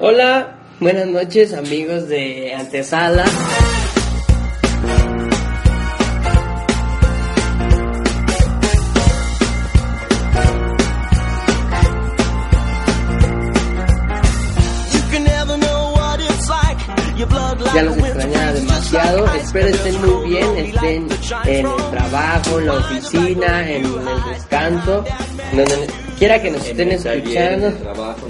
Hola, buenas noches amigos de Antesala. Ya los extrañaba demasiado. Espero estén muy bien, estén en el trabajo, en la oficina, en el descanso, quiera que nos estén escuchando,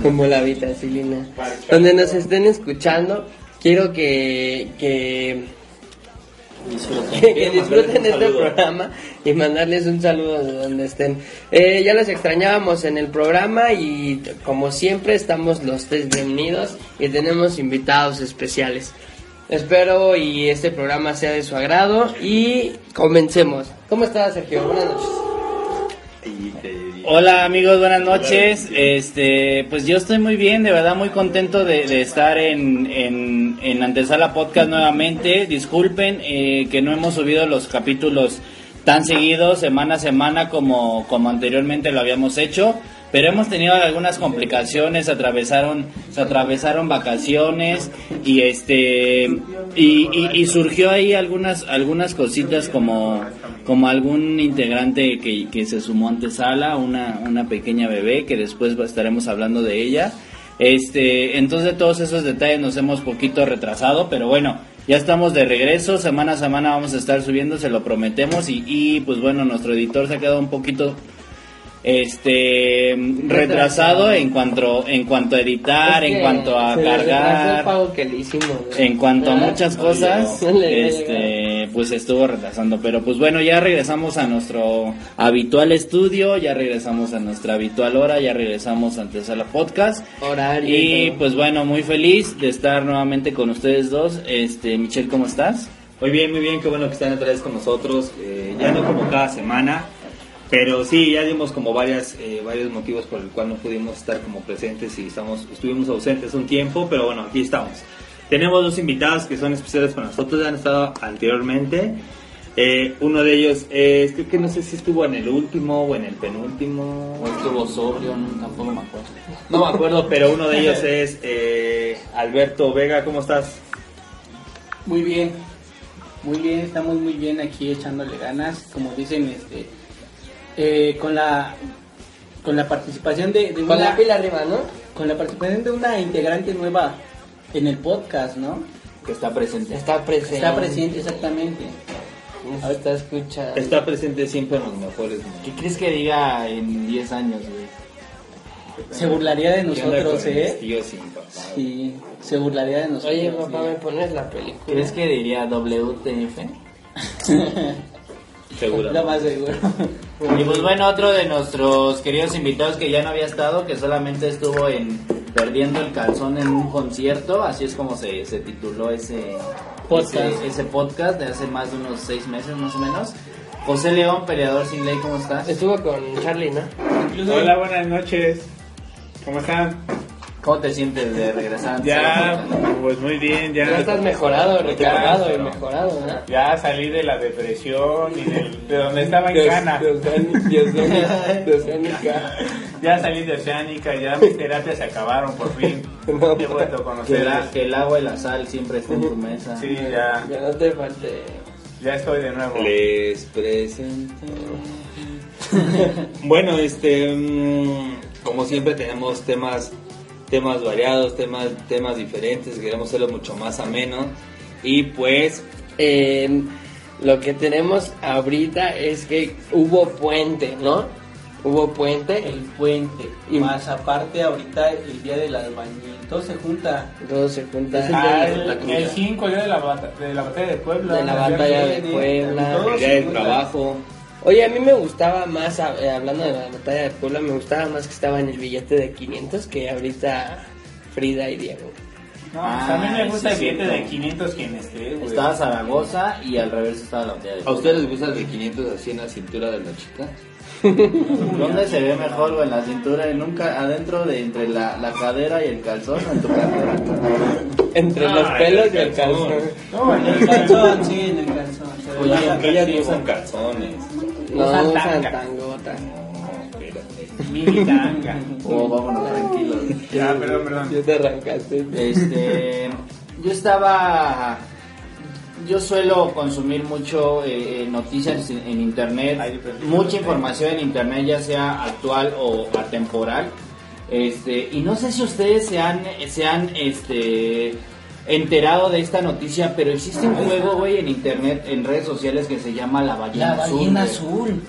como la vitacilina, donde nos estén escuchando, quiero que, que que disfruten este programa y mandarles un saludo de donde estén. Eh, ya los extrañábamos en el programa y como siempre estamos los tres bienvenidos y tenemos invitados especiales. Espero y este programa sea de su agrado y comencemos. ¿Cómo estás, Sergio? Buenas noches. Hola amigos, buenas noches. Este, pues yo estoy muy bien, de verdad muy contento de, de estar en, en, en, Antesala Podcast nuevamente. Disculpen eh, que no hemos subido los capítulos tan seguidos, semana a semana, como, como anteriormente lo habíamos hecho. Pero hemos tenido algunas complicaciones, atravesaron, se atravesaron vacaciones y este y, surgió ahí algunas algunas cositas como como algún integrante que, que se sumó ante sala, una, una pequeña bebé que después estaremos hablando de ella. Este, entonces todos esos detalles nos hemos poquito retrasado, pero bueno, ya estamos de regreso, semana a semana vamos a estar subiendo, se lo prometemos y, y pues bueno, nuestro editor se ha quedado un poquito este retrasado en cuanto en cuanto a editar, en cuanto a cargar, en cuanto a muchas cosas, este pues estuvo retrasando, pero pues bueno, ya regresamos a nuestro habitual estudio, ya regresamos a nuestra habitual hora, ya regresamos antes a la podcast. Horario y pues bueno, muy feliz de estar nuevamente con ustedes dos. Este, Michelle, ¿cómo estás? Muy bien, muy bien, qué bueno que están otra vez con nosotros, eh, ya no como cada semana, pero sí, ya dimos como varias, eh, varios motivos por el cual no pudimos estar como presentes y estamos, estuvimos ausentes un tiempo, pero bueno, aquí estamos. Tenemos dos invitados que son especiales para nosotros, ya han estado anteriormente. Eh, uno de ellos es, creo que no sé si estuvo en el último o en el penúltimo. O estuvo sobrio, no, tampoco me acuerdo. No me acuerdo, pero uno de ellos es eh, Alberto Vega, ¿cómo estás? Muy bien, muy bien, estamos muy bien aquí echándole ganas, como dicen, este eh, con la con la participación de, de Con una, la pila arriba, ¿no? con la participación de una integrante nueva en el podcast, ¿no? Que está presente. Está presente. Está presente exactamente. Nos está escuchando. Está presente siempre en los mejores ¿Qué momentos. crees que diga en 10 años, güey? Se burlaría de ¿Qué nosotros, ¿eh? tíos mi papá? Sí, se burlaría de nosotros. Oye, papá, sí. ¿me pones la película? ¿Crees que diría WTF? Seguro. Lo más seguro. Y pues bueno, otro de nuestros queridos invitados que ya no había estado, que solamente estuvo en Perdiendo el Calzón en un concierto, así es como se, se tituló ese Podcast. ese, ese podcast de hace más de unos seis meses más o menos. José León, peleador sin ley, ¿cómo estás? Estuvo con Charlie, ¿no? Incluso Hola, buenas noches. ¿Cómo están? ¿Cómo te sientes de regresar? antes Ya, pues muy bien, Ya ya. estás mejorado, recargado y mejorado, ¿no? Ya salí de la depresión y del- de donde estaba en cana. De Oceánica, de. Ya salí de Oceánica, ya mis terapias se acabaron por fin. No, He vuelto a Que, conocer. que el agua y la sal siempre estén en tu mesa. Sí, ya, Ya no te falte. ya estoy de nuevo. Les presento. bueno, este, mm, como siempre tenemos temas, temas variados, temas, temas diferentes. Queremos hacerlo mucho más ameno y pues Eh, lo que tenemos ahorita es que hubo puente, ¿no? Hubo puente. el puente. Y- Más aparte, ahorita el día del albañil. Todo se junta. Todo se junta. Ah, el, el 5, el día de la, de la batalla de Puebla. De la batalla de Puebla. El día del junta. trabajo. Oye, a mí me gustaba más, eh, hablando de la batalla de Puebla, me gustaba más que estaba en el billete de 500 que ahorita Frida y Diego. No, pues a mí me Ah, gusta sí, el billete de 500 quien esté, güey. Estaba Zaragoza y al revés estaba la batalla de ¿A ustedes les gusta el de 500 así en la cintura de la chica? ¿Dónde se ve mejor, güey? En la cintura, en un ca- adentro de entre la, la cadera y el calzón, o en tu cadera. Entre Ah, los pelos el y el calzón. No, En el calzón, sí, en el calzón. Oye, atractivo. usan calzones. No espérate. Mini tanga. Oh, vámonos tranquilos. Ya, perdón, perdón. Yo te arrancaste. Este, yo estaba, yo suelo consumir mucho eh, eh, noticias en, en internet, mucha información en internet, ya sea actual o atemporal. Este, y no sé si ustedes se han, se han, este, enterado de esta noticia, pero existe un juego, güey, en internet, en redes sociales que se llama La Ballena La Azul. ballena güey. azul.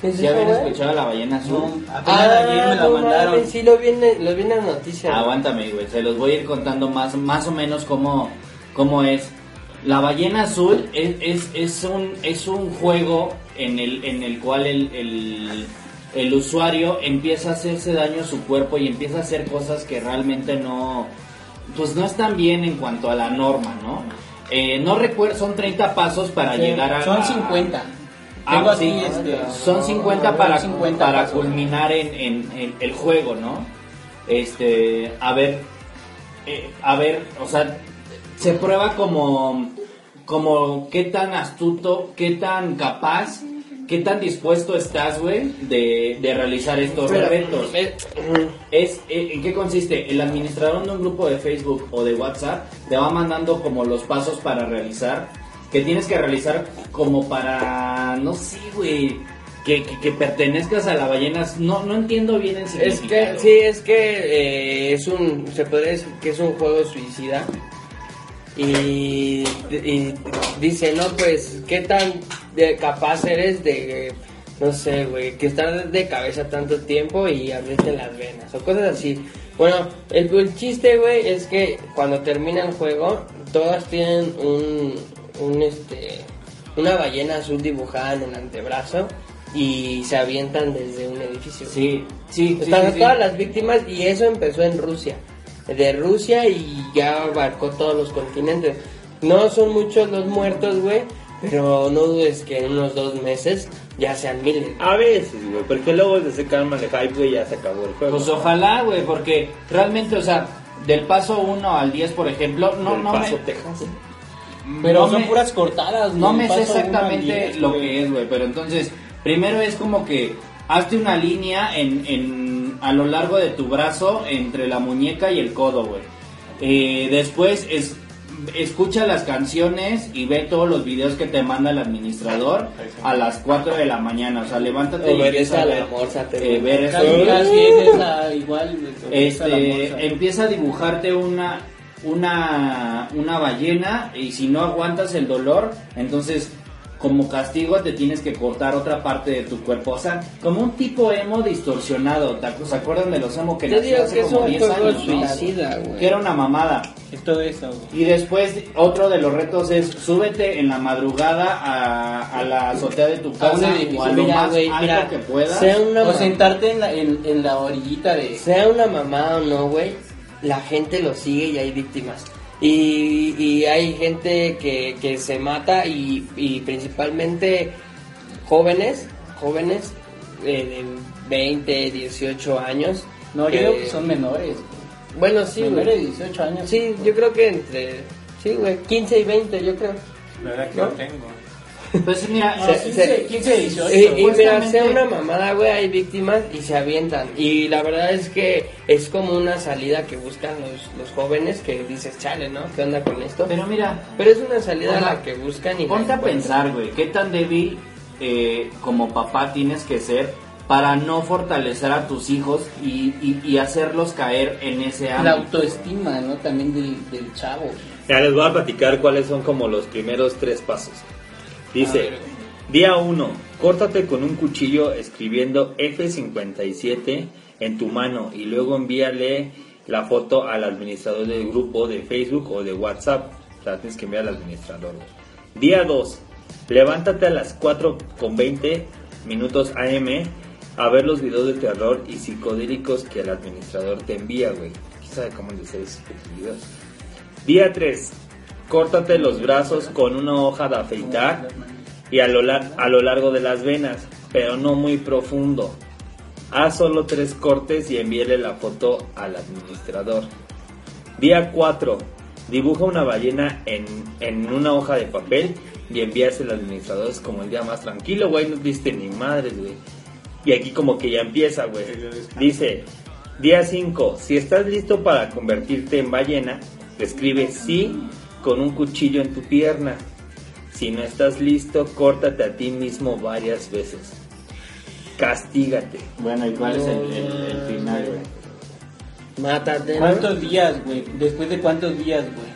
¿Qué es ¿Sí eso, habían escuchado La Ballena Azul? No, apenas ayer me la no mandaron. mames, sí, lo vi en, lo vi en las noticias. Aguántame, güey. Se los voy a ir contando más, más o menos cómo, cómo es. La ballena azul es, es, es un, es un juego en el, en el cual el, el, el usuario empieza a hacerse daño a su cuerpo y empieza a hacer cosas que realmente no, pues no están bien en cuanto a la norma, ¿no? Eh, no recuerdo, son 30 pasos para llegar a... Son a- 50. Ah, Tengo sí, este. son 50 para, 50 para pasos. culminar en, en- en el juego, ¿no? Este, a ver, eh, a ver, o sea, se prueba como, como qué tan astuto, qué tan capaz, qué tan dispuesto estás, güey, de, de realizar estos Pero, retos. eh, Es, eh, ¿En qué consiste? El administrador de un grupo de Facebook o de WhatsApp te va mandando como los pasos para realizar, que tienes que realizar como para, no sé, güey, que, que, que pertenezcas a la ballena. No, no entiendo bien el Es significado. que, sí, es que eh, es un, se podría decir que es un juego suicida. Y, y dice, no, pues, ¿qué tan de capaz eres de, no sé, güey, que estar de cabeza tanto tiempo y abrirte las venas o cosas así? Bueno, el, el chiste, güey, es que cuando termina el juego, todas tienen un, un, este, una ballena azul dibujada en el antebrazo y se avientan desde un edificio. Sí, sí, Están sí, sí. todas las víctimas y eso empezó en Rusia. De Rusia y ya abarcó todos los continentes. No son muchos los muertos, güey, pero no dudes que en unos dos meses ya sean miles. A veces, güey, porque luego de ese calma de hype, güey, ya se acabó el juego. Pues ojalá, güey, porque realmente, o sea, del paso 1 al 10, por ejemplo, no, Del no Paso, me... Texas. Pero no son me- puras cortadas, No me sé exactamente diez, lo que es, güey, pero entonces, primero es como que hazte una línea en, en, a lo largo de tu brazo entre la muñeca y el codo, güey. Eh, después es, escucha las canciones y ve todos los videos que te manda el administrador a las 4 de la mañana. O sea, levántate y empieza a ver, la morsa, te eh, ver eso. Igual. Este, empieza a dibujarte una, una, una ballena y si no aguantas el dolor, entonces como castigo te tienes que cortar otra parte de tu cuerpo. O sea, como un tipo emo distorsionado. ¿te acu- ¿Se acuerdan de los emo que nació hace que como un 10 juego años? Que era una mamada. Es todo eso. Y después otro de los retos es súbete en la madrugada a, a la azotea de tu A casa edificio. o a lo Mira, más güey, alto mira, que puedas. sea una, O sentarte en la, en, en la orillita de... sea una mamada o no, güey, la gente lo sigue y hay víctimas. Y, y hay gente que, que se mata y, y principalmente jóvenes, jóvenes eh, de 20, 18 años. No, yo creo que son menores. Bueno, sí, menores de güey. 18 años. Sí, yo creo que entre... Sí, güey, 15 y 20, yo creo. La verdad que ¿No? no tengo. Pues mira, No, Se- 15, se- 15, 18. Y, y mira, sea una mamada, güey, hay víctimas y se avientan. Y la verdad es que es como una salida que buscan los, los jóvenes que dices, chale, ¿no? ¿Qué onda con esto? pero mira, Pero es una salida sea, la que buscan y... la Ponte a pensar, güey, qué tan débil eh, como papá tienes que ser para no fortalecer a tus hijos y, y- y hacerlos caer en ese La ámbito. autoestima, ¿no? También del, del chavo. Ya les voy a platicar cuáles son como los primeros tres pasos. Dice, día 1, córtate con un cuchillo escribiendo F57 en tu mano y luego envíale la foto al administrador del grupo de Facebook o de WhatsApp. O tienes que enviar al administrador. Día 2, levántate a las 4 con 20 minutos AM a ver los videos de terror y psicodélicos que el administrador te envía, güey. ¿Quién sabe cómo les es estos videos? Día 3. Córtate los brazos con una hoja de afeitar y a lo, a lo largo de las venas, pero no muy profundo. Haz solo tres cortes y envíele la foto al administrador. Día 4. Dibuja una ballena en, en una hoja de papel y envíasela al administrador. Es como el día más tranquilo, güey. No diste ni madres, güey. Y aquí como que ya empieza, güey. Dice, día 5, si estás listo para convertirte en ballena, escribe sí con un cuchillo en tu pierna. Si no estás listo, córtate a ti mismo varias veces. Castígate. Bueno, ¿y cuál es el, el- el final, güey? Mátate. ¿Cuántos días, güey? ¿Después de cuántos días, güey?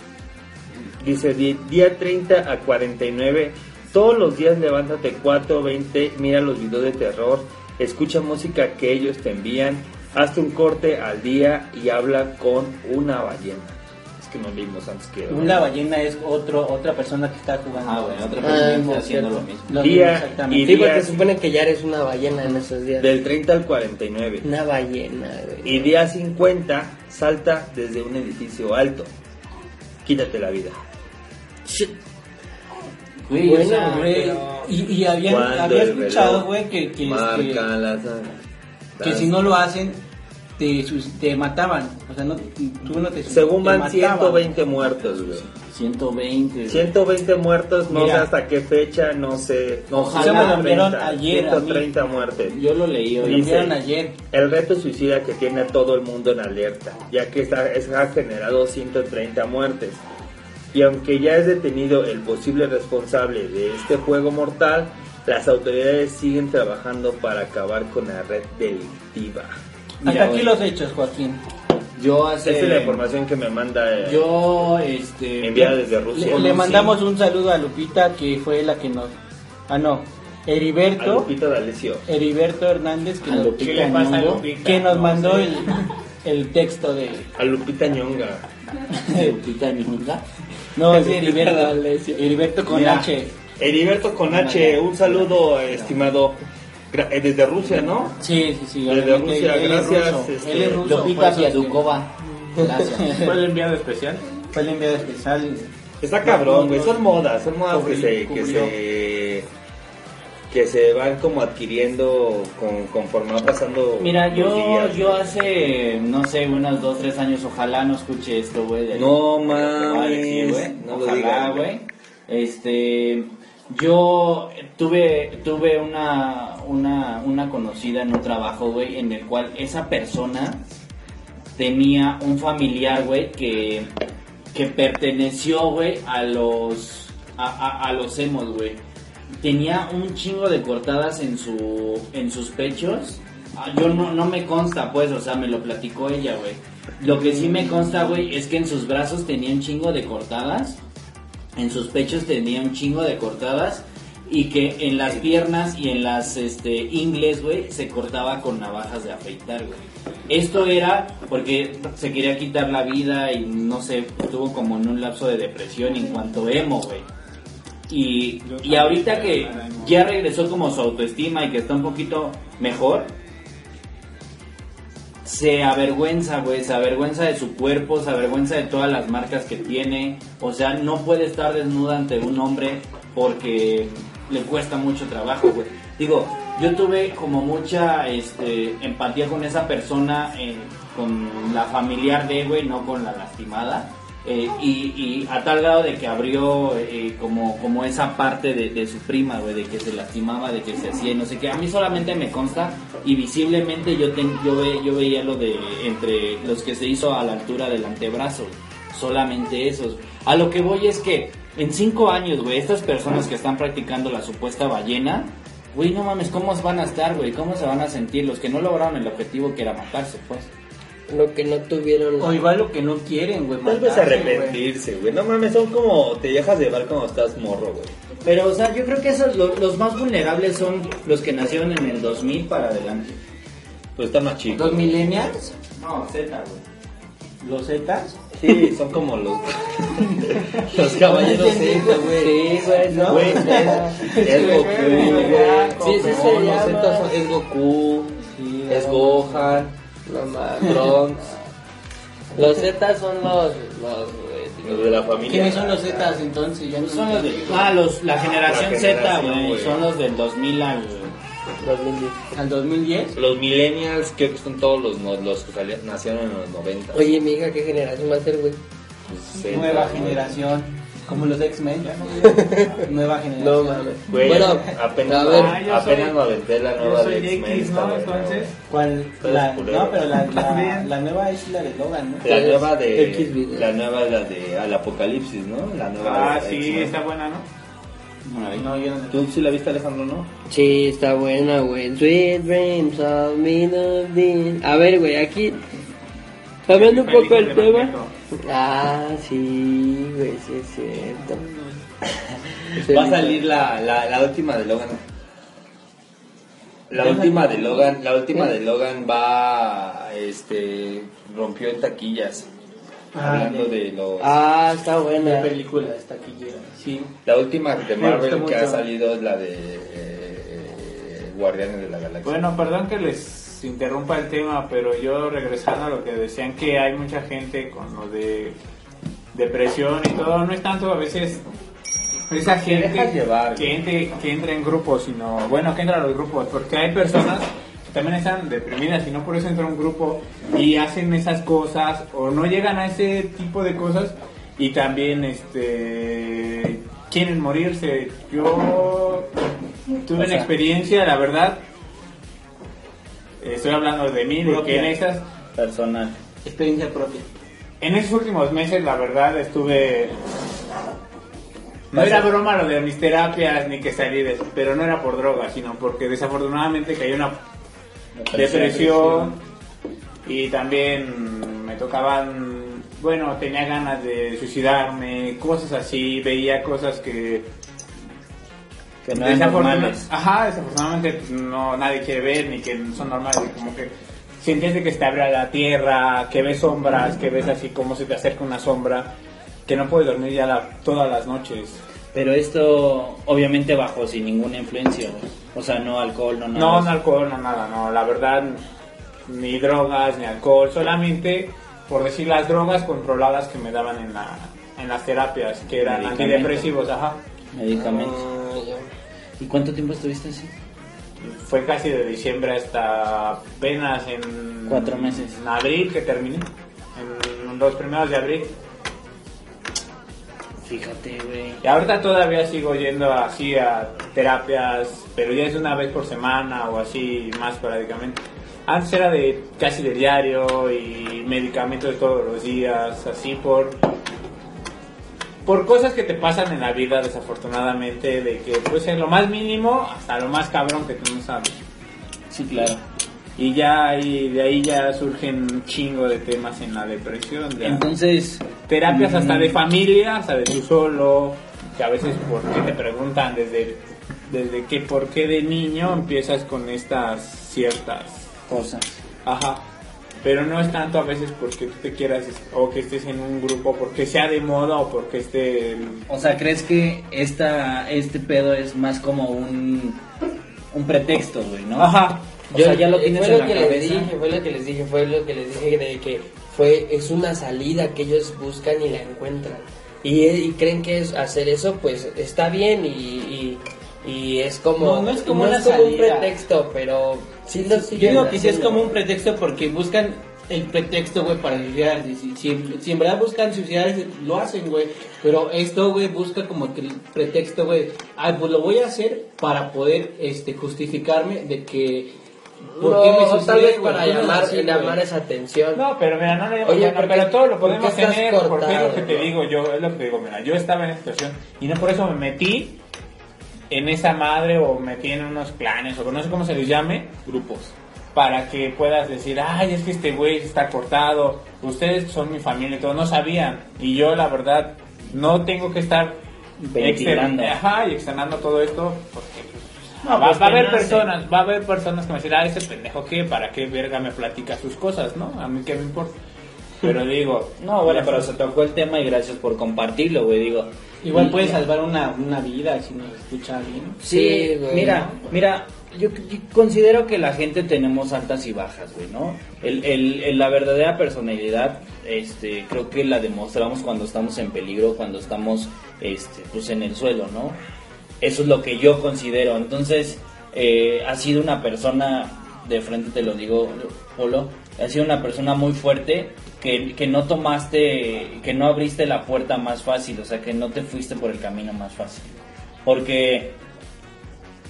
Dice di- día 30 a 49. Todos los días levántate 4 20, mira los videos de terror, escucha música que ellos te envían, hazte un corte al día y habla con una ballena. Es que no leímos antes que Una ballena es otro, otra persona que está jugando. Ah, bueno, otra Ah, persona está haciendo cierto. lo mismo. Lo Día mismo, exactamente. y Sí, porque se supone que ya eres una ballena en esos días. del 30 al 49. Una ballena, güey. Y día 50 salta desde un edificio alto. Quítate la vida. Shit. Güey, Bueno, o sea, Güey, pero- y, y había, había escuchado, güey, que, que, este, que si no lo hacen, te, sus- te mataban. O sea, no, tú no te Según te van mataban. 120 muertos, güey. 120. güey. 120 muertos, no Mira. sé hasta qué fecha, no sé. No, Ojalá. Me lo 130, ayer a mí. 130 muertes. Yo lo leí Me lo hoy. Dice- ayer. El reto suicida que tiene a todo el mundo en alerta, ya que está, es- ha generado 130 muertes. Y aunque ya es detenido el posible responsable de este juego mortal, las autoridades siguen trabajando para acabar con la red delictiva. Hasta aquí los hechos, Joaquín. Yo hace. Esta es la información que me manda eh, Yo, este. enviada desde Rusia. Le, mandamos un saludo a Lupita, que fue la que nos... Ah, no. A Heriberto. Lupita D'Alessio. Heriberto Hernández, que A nos, Lupita ¿Qué le pasa a Nyong'o, Lupita? que nos No mandó el, el texto de... A Lupita Ñonga. Lupita Nyong'o. No, es Heriberto. D'Alessio. Heriberto con Mira. H. Heriberto con H, un saludo estimado. Eh, Desde Rusia, ¿no? Sí, sí, sí. Desde Rusia, él es gracias, ruso, este, Él es ruso. por Lupita eso es que- Viadukova. Gracias. ¿Fue el enviado especial? Fue el enviado especial. Está cabrón, güey. Son modas, son modas que se, que se que se van como adquiriendo con, conforme va pasando. Mira, yo, días. yo hace, no sé, unos dos, tres años, ojalá no escuche esto, güey. de- No mames, güey. no lo ojalá, güey. Este, yo tuve, tuve una, una, una conocida en un trabajo, güey, en el cual esa persona tenía un familiar, güey, que, que perteneció, güey, a los, a, a, a los emos, güey. Tenía un chingo de cortadas en su, en sus pechos. Ah, Yo no, no me consta, pues, o sea, me lo platicó ella, güey. Lo que sí me consta, güey, es que en sus brazos tenía un chingo de cortadas. En sus pechos tenía un chingo de cortadas. Y que en las piernas y en las este, ingles, güey, se cortaba con navajas de afeitar, güey. Esto era porque se quería quitar la vida y no sé, estuvo como en un lapso de depresión en cuanto emo, güey. Y, y ahorita que ya regresó como su autoestima y que está un poquito mejor, se avergüenza, güey, se avergüenza de su cuerpo, se avergüenza de todas las marcas que tiene. O sea, no puede estar desnuda ante un hombre porque le cuesta mucho trabajo, güey. Digo, yo tuve como mucha este, empatía con esa persona, eh, con la familiar de, güey, no con la lastimada. Eh, y, y a tal grado de que abrió eh, como, como esa parte de, su prima, güey, de que se lastimaba, de que se hacía y no sé qué. A mí solamente me consta y visiblemente yo, ten- yo, ve- yo veía lo de entre los que se hizo a la altura del antebrazo, solamente esos. A lo que voy es que en cinco años, güey, estas personas que están practicando la supuesta ballena, güey, no mames, ¿cómo van a estar, güey? ¿Cómo se van a sentir los que no lograron el objetivo que era matarse, pues? Lo que no tuvieron. O igual lo que no quieren, güey. Tal vez arrepentirse, güey. No mames, son como. Te dejas llevar cuando estás morro, güey. Pero, o sea, yo creo que esos, lo- los más vulnerables son los que nacieron en el 2000 para adelante. Pues están más chicos. ¿Los millennials? No, Z, güey. ¿Los Zetas? Sí, son como los. los caballeros Z, güey. Sí, güey, ¿no? Güey, es, es Goku, güey. Sí, sí No, los son- es Goku, es Gohan. No más, Bronx. Los Z son los. los Los de la familia. ¿Quiénes son los Zetas entonces? Ya no Son los de, entiendo. ah, los, la generación La Z, generación, güey. güey. Son los del 2000 al... 2010. ¿Al 2010? Los millennials creo que son todos los, no- los que salieron- nacieron en los 90. Oye, mi hija, ¿qué generación va a ser, güey? Pues, Nueva generación. Como los X-Men. Nueva No generación. mames. Güey, Bueno, apenas, a ver. me- Ah, apenas soy- me aventé la nueva de X-Men. ¿no? Entonces, ¿Cuál? La, no, pero la, la, nueva es la de Logan, ¿no? La nueva de video. la nueva es la de al apocalipsis, ¿no? La nueva ah, de sí, X-Men. está buena, ¿no? No, yo no. ¿Tú sí la viste Alejandro, no? Sí, está buena, güey. Sweet dreams of melody. A ver, güey, aquí. Cambiando un poco el tema. Ah, sí, güey, sí es cierto. Va a salir la, la, la última de Logan. La última de Logan, la última de Logan va este rompió en taquillas. Ah, hablando de- de los Ah, está La buena. película está aquí. Sí. la última de Marvel que ha salido es la de eh, Guardianes de la Galaxia. Bueno, perdón que les interrumpa el tema, pero yo regresando a lo que decían que hay mucha gente con lo de depresión y todo, no es tanto a veces esa gente llevar, que, entre, que entra en grupos, sino, bueno, que entra a los grupos, porque hay personas que también están deprimidas y no por eso entra a un grupo y hacen esas cosas o no llegan a ese tipo de cosas y también este quieren morirse. Yo tuve O una experiencia, la verdad, estoy hablando de mí, de que en estas Personal. Experiencia propia. en esos últimos meses, la verdad, estuve. No era broma lo de mis terapias ni que salí de eso, pero no era por droga, sino porque desafortunadamente caí en una depresión y también me tocaban. Bueno, tenía ganas de suicidarme, cosas así, veía cosas que. Que no normales. Ajá, desafortunadamente pues, no nadie quiere ver ni que son normales, como que sientes de que se te abre la tierra, que ves sombras, que ves así como se te acerca una sombra, que no puedes dormir ya la- todas las noches. Pero esto, obviamente, bajo sin ninguna influencia. O sea, no alcohol, no nada. No, no alcohol, no nada, no, la verdad, ni drogas, ni alcohol, solamente, por decir, las drogas controladas que me daban en, la, en las terapias, que eran antidepresivos, ajá. Medicamentos. ¿Y cuánto tiempo estuviste así? Fue casi de diciembre hasta apenas en... Cuatro meses. En abril que terminé, en los primeros de abril. Fíjate, güey. Y ahorita todavía sigo yendo así a terapias, pero ya es una vez por semana o así más esporádicamente. Antes era de casi de diario y medicamentos todos los días, así por por cosas que te pasan en la vida desafortunadamente, de que puede ser lo más mínimo hasta lo más cabrón que tú no sabes. Sí, claro. Y ya de ahí ya surgen un chingo de temas en la depresión. ya. Entonces, terapias hasta Mm. de familia, hasta de tú solo, que a veces por qué te preguntan desde, desde que por qué de niño empiezas con estas ciertas, cosas. ajá, pero no es tanto a veces porque tú te quieras o que estés en un grupo, porque sea de moda o porque esté, O sea, ¿crees que esta, este pedo es más como un, un pretexto, güey, no? ajá, O sea, ya lo eh, tienes fue en lo la que cabeza. Les dije, fue lo que les dije, fue lo que les dije de que fue, es una salida que ellos buscan y la encuentran. Y, y creen que es hacer eso, pues está bien y, y, y es como, No, no es como no una es como un salida. pretexto, pero sí lo Yo digo que sí es como un pretexto porque buscan el pretexto, güey, para suicidarse. Si, si, si en verdad buscan suicidarse, lo hacen, güey. Pero esto, güey, busca como que el pretexto, güey. Ah, pues lo voy a hacer para poder este, justificarme de que. ¿Por No, qué me tal suicidé, vez para llamar, así, güey. llamar esa atención. no, pero mira, no le llamo Oye, bueno, ¿por qué- pero todo lo podemos tener, porque es cortado, lo que te digo yo, es lo que te digo, mira, yo estaba en esa situación y no por eso me metí en esa madre o metí en unos planes o no sé cómo se les llame, grupos, para que puedas decir, ay, es que este güey está cortado, ustedes son mi familia y todo, no sabían. Y yo, la verdad, no tengo que estar Ventilando. exter- ajá, y externando todo esto porque pues, No, va, pues, va a haber nace. personas, va a haber personas que me dicen, ah, ese pendejo qué, para qué verga me platica sus cosas, ¿no? A mí qué me importa. Pero digo, No, bueno, pero se tocó el tema y gracias por compartirlo, güey, digo. Igual puede salvar una, una vida si nos escucha alguien. Sí, güey. Mira, mira, yo, yo considero que la gente tenemos altas y bajas, güey, ¿no? El, el- el- la verdadera personalidad, este, creo que la demostramos cuando estamos en peligro, cuando estamos, este, pues en el suelo, ¿no? Eso es lo que yo considero. Entonces, eh, ha sido una persona, de frente te lo digo, Polo, ha sido una persona muy fuerte que, que no tomaste, que no abriste la puerta más fácil, o sea, que no te fuiste por el camino más fácil. Porque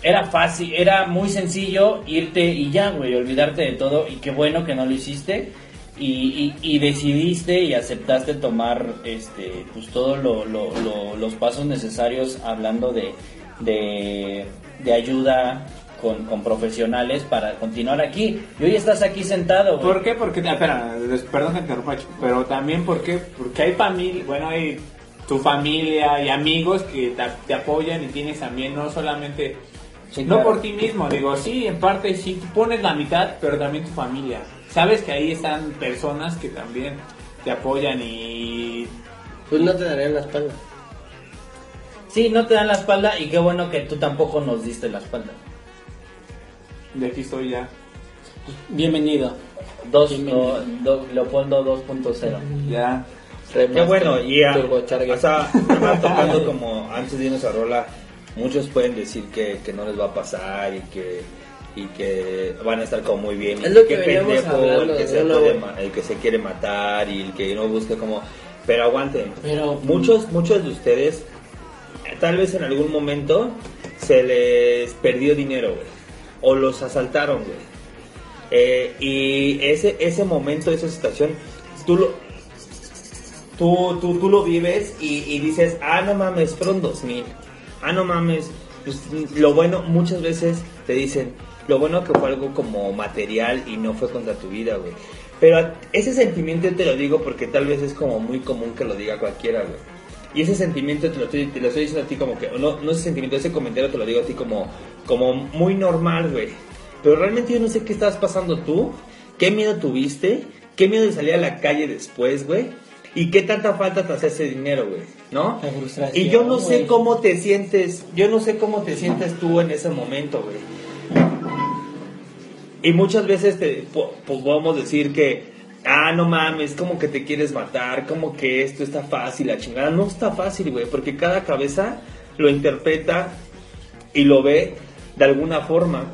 era fácil, era muy sencillo irte y ya, güey, olvidarte de todo. Y qué bueno que no lo hiciste. Y, y, y decidiste y aceptaste tomar este pues todos lo, lo- lo- los pasos necesarios hablando de, de, de ayuda con, con profesionales para continuar aquí. Y hoy estás aquí sentado, güey. ¿Por qué? Porque, ah, espera, perdón que te interrumpa, pero también porque, porque hay familia, bueno, hay tu familia y amigos que te, te apoyan y tienes también no solamente, Sí, no claro. por ti mismo, digo, sí, en parte sí, tú pones la mitad, pero también tu familia. Sabes que ahí están personas que también te apoyan y... Pues no te darían la espalda. Sí, no te dan la espalda y qué bueno que tú tampoco nos diste la espalda. De aquí estoy ya. Bienvenido. Dos, Bienvenido. do- do- Leopoldo 2.0. Ya. Qué bueno, y a, o sea, tocando como antes de irnos a rola, muchos pueden decir que, que no les va a pasar y que y que van a estar como muy bien. y Es lo que veníamos pendejo hablando, el que, se puede ma- el que se quiere matar y el que no busca como... Pero aguanten, Pero- muchos, muchos de ustedes, tal vez en algún momento se les perdió dinero, güey. O los asaltaron, güey. Eh, y ese, ese momento, esa situación, tú lo, tú, tú, tú lo vives y, dices, ah, no mames, fueron dos mil. Ah, no mames. Pues, lo bueno, muchas veces te dicen, lo bueno que fue algo como material y no fue contra tu vida, güey. Pero ese sentimiento te lo digo porque tal vez es como muy común que lo diga cualquiera, güey. Y ese sentimiento te lo, estoy, te lo estoy diciendo a ti como que, no, no ese sentimiento, ese comentario te lo digo a ti como, como muy normal, güey. Pero realmente yo no sé qué estabas pasando tú, qué miedo tuviste, qué miedo de salir a la calle después, güey. Y qué tanta falta te hace ese dinero, güey, ¿no? La frustración, Y yo no sé cómo te sientes, yo no sé cómo te sientes tú en ese momento, güey. Y muchas veces te po- po- podemos decir que, ah, no mames, como que te quieres matar, como que esto está fácil, la chingada. No está fácil, güey, porque cada cabeza lo interpreta y lo ve de alguna forma.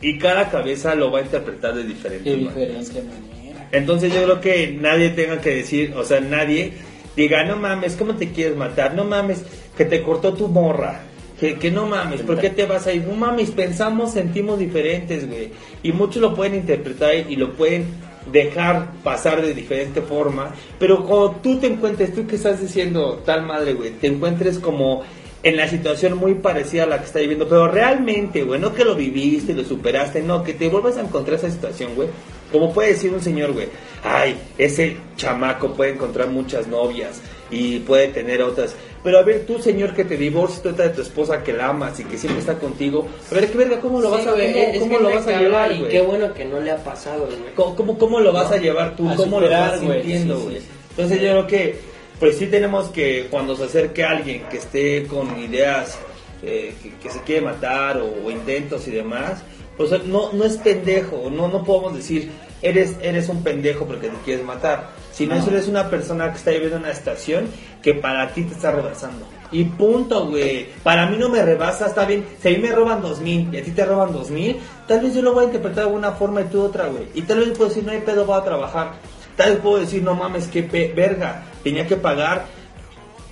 Y cada cabeza lo va a interpretar de diferente De manera. diferente manera. Entonces yo creo que nadie tenga que decir, o sea, nadie diga, no mames, ¿cómo te quieres matar? No mames, que te cortó tu morra. Que, que no mames, ¿por qué te vas a ir? No mames, pensamos, sentimos diferentes, güey. Y muchos lo pueden interpretar y lo pueden dejar pasar de diferente forma. Pero cuando tú te encuentres, tú que estás diciendo tal madre, güey, te encuentres como en la situación muy parecida a la que está viviendo, pero realmente, güey, no que lo viviste, lo superaste, no, que te vuelvas a encontrar esa situación, güey. Como puede decir un señor, güey, ay, ese chamaco puede encontrar muchas novias y puede tener otras. Pero a ver, tú, señor, que te divorcias, trata de tu esposa que la amas y que siempre está contigo. A ver, qué verga, ¿cómo lo vas a, güey, cómo, lo vas a llevar, Y qué bueno que no le ha pasado, güey. ¿Cómo, cómo, cómo lo vas a llevar tú? A ¿Cómo lo güey, sintiendo, sí, güey? sí. Entonces yo creo que, pues sí tenemos que, cuando se acerque alguien que esté con ideas eh, que, que se quiere matar o, o intentos y demás, pues no, no es pendejo, no, no podemos decir, eres, eres un pendejo porque te quieres matar, sino eso eres una persona que está viviendo una estación que para ti te está rebasando. Y punto, güey. Para mí no me rebasa, está bien. Si a mí me roban dos mil y a ti te roban dos mil, tal vez yo lo voy a interpretar de una forma y tú otra, güey. Y tal vez puedo decir, no hay pedo, voy a trabajar. Tal vez puedo decir, no mames, qué verga. Tenía que pagar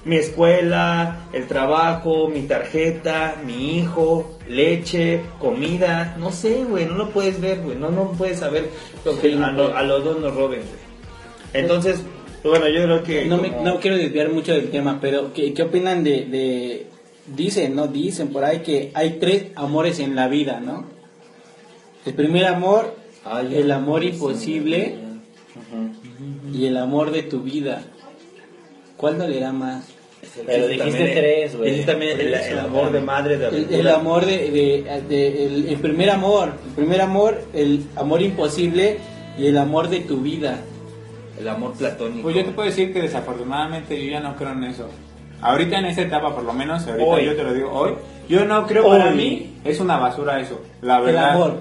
mi escuela, el trabajo, mi tarjeta, mi hijo, leche, comida, no sé, güey, no lo puedes ver, güey, no, no puedes saber lo que Sí, a, lo- a los dos nos roben, güey. Entonces, bueno, yo creo que... No, me, como- no quiero desviar mucho del tema, pero ¿qué, qué opinan de, de... Dicen, ¿no? Dicen por ahí que hay tres amores en la vida, ¿no? El primer amor, Ay, el amor imposible y el amor de tu vida. ¿Cuál dolerá más? Pero dijiste tres, güey. ese también el, el amor de madre de El, aventura. el amor de, de- de- el, el primer amor, el primer amor, el amor imposible y el amor de tu vida. El amor platónico. Pues yo te puedo decir que desafortunadamente yo ya no creo en eso. Ahorita en esta etapa, por lo menos, ahorita Hoy. yo te lo digo hoy, yo no creo Hoy. para mí, es una basura eso, la El verdad. amor.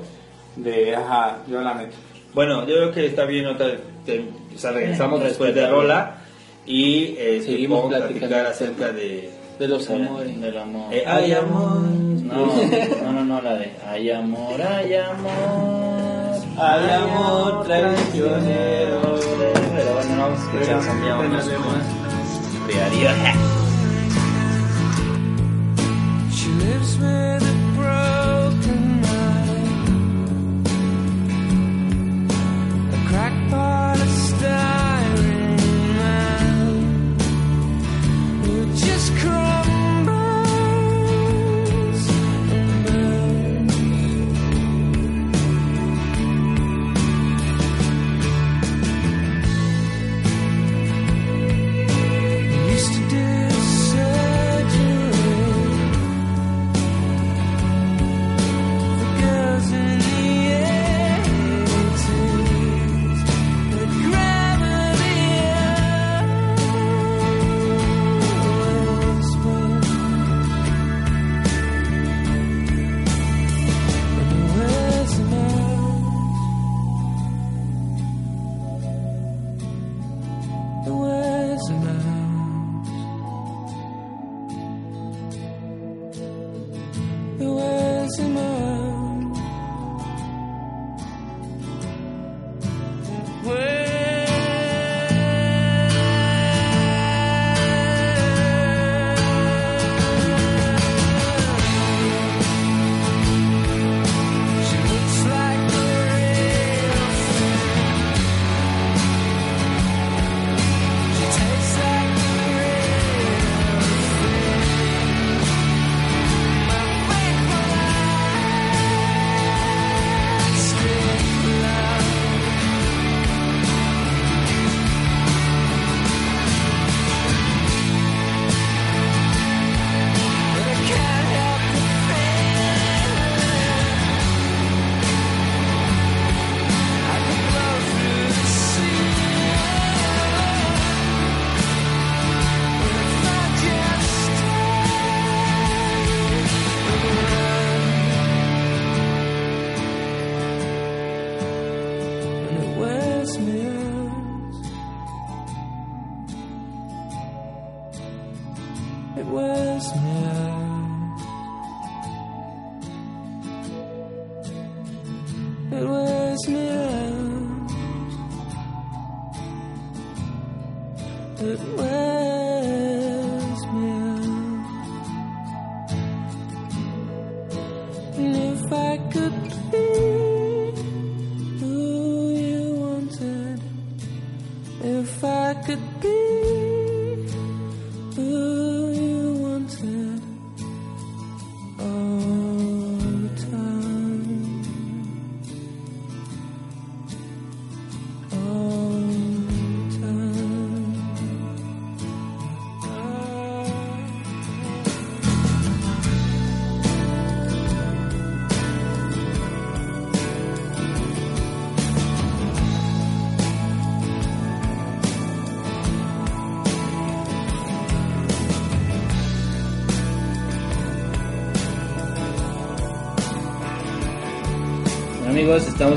De, ajá, yo la meto. Bueno, yo creo que está bien otra te- o sea, regresamos después de Rola y eh, Seguimos platicando. platicar acerca de... De los amores. Del amor. Eh, hay amor. No, no, no, no, la de hay amor, hay amor. Hay amor traicionero. Pero bueno, vamos a escuchar. Radiohead. She lives with customer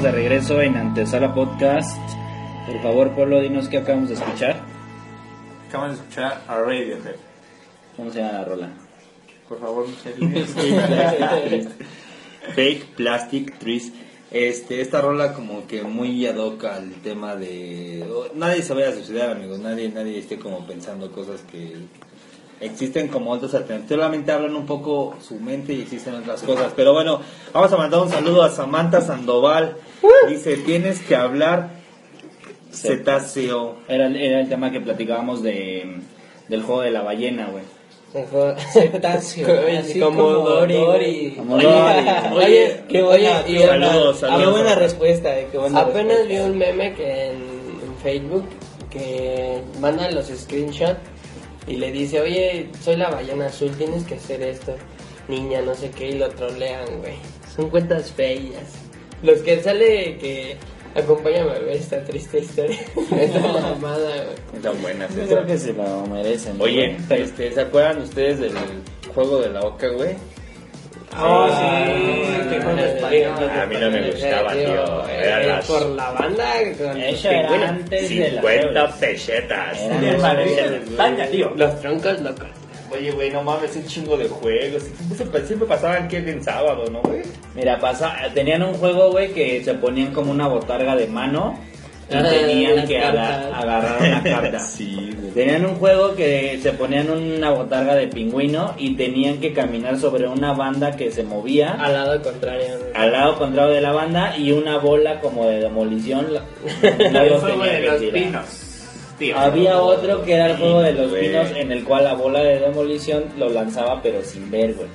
estamos de regreso en Antesala Podcast. Por favor, Polo, dinos qué acabamos de escuchar. Acabamos de escuchar a Radiohead. ¿Cómo se llama la rola? Por favor, Michelle. Fake Plastic Trees. Este, esta rola como que muy ad hoc al tema de... Nadie se vaya a suicidar, amigos. Nadie, nadie esté como pensando cosas que existen como otras alternativas. Solamente hablan un poco su mente y existen otras cosas. Pero bueno, vamos a mandar un saludo a Samantha Sandoval. Dice, tienes que hablar cetáceo. Era, el- era el tema que platicábamos de, del juego de la ballena, güey. Cetáceo, así como Dory. Dory. Como Dory. Oye, qué buena, Oye, qué buena- saludos, qué saludos. buena respuesta, eh, qué buena Apenas vi un meme que en, en Facebook que manda los screenshots y le dice, oye, soy la ballena azul, tienes que hacer esto, niña, no sé qué, y lo trolean, güey. Son cuentas feas. Los que sale que acompáñame a ver esta triste historia. esta mamada, güey. Están buenas. Yo creo que se lo merecen. Oye, güey. este, ¿se acuerdan ustedes del juego de la oca, güey? Oh, sí. A mí no me gustaba, tío. Eran Eh, las Por la banda. con los Eso era pingüinos. antes de la 50 pesetas. España, tío. Los troncos locos. Oye, güey, no mames, un chingo de juegos. Siempre, siempre pasaban que en sábado, ¿no, güey? Mira, pasa, tenían un juego, güey, que se ponían como una botarga de mano y tenían que agarrar una carta. Sí. Tenían un juego que se ponían una botarga de pingüino y tenían que caminar sobre una banda que se movía Al lado contrario. al lado contrario de la banda y una bola como de demolición. la- El luego juego tenía de que los tirar. pinos. Tío. Había otro que era el juego de los güey. pinos en el cual la bola de demolición lo lanzaba pero sin ver, güey.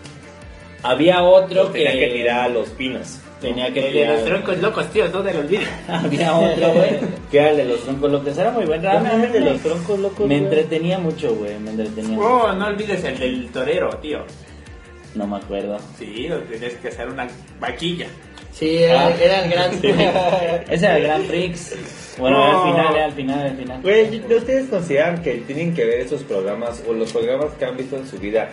Había otro que Tenía que tirar a los pinos. Tenía que El de los troncos locos, tío, no te lo olvides. Había otro, güey, que era el de los troncos locos. Era muy bueno. Realmente de me- los troncos locos. Me entretenía mucho, güey. Me entretenía mucho. Oh, no olvides el del torero, tío. No me acuerdo. Sí, donde tienes que hacer una vaquilla. Sí, era, Ah. era el gran. Ese era el Grand Prix. Bueno, No. al final, eh, al final, al final. Güey, ¿ustedes consideran que tienen que ver esos programas o los programas que han visto en su vida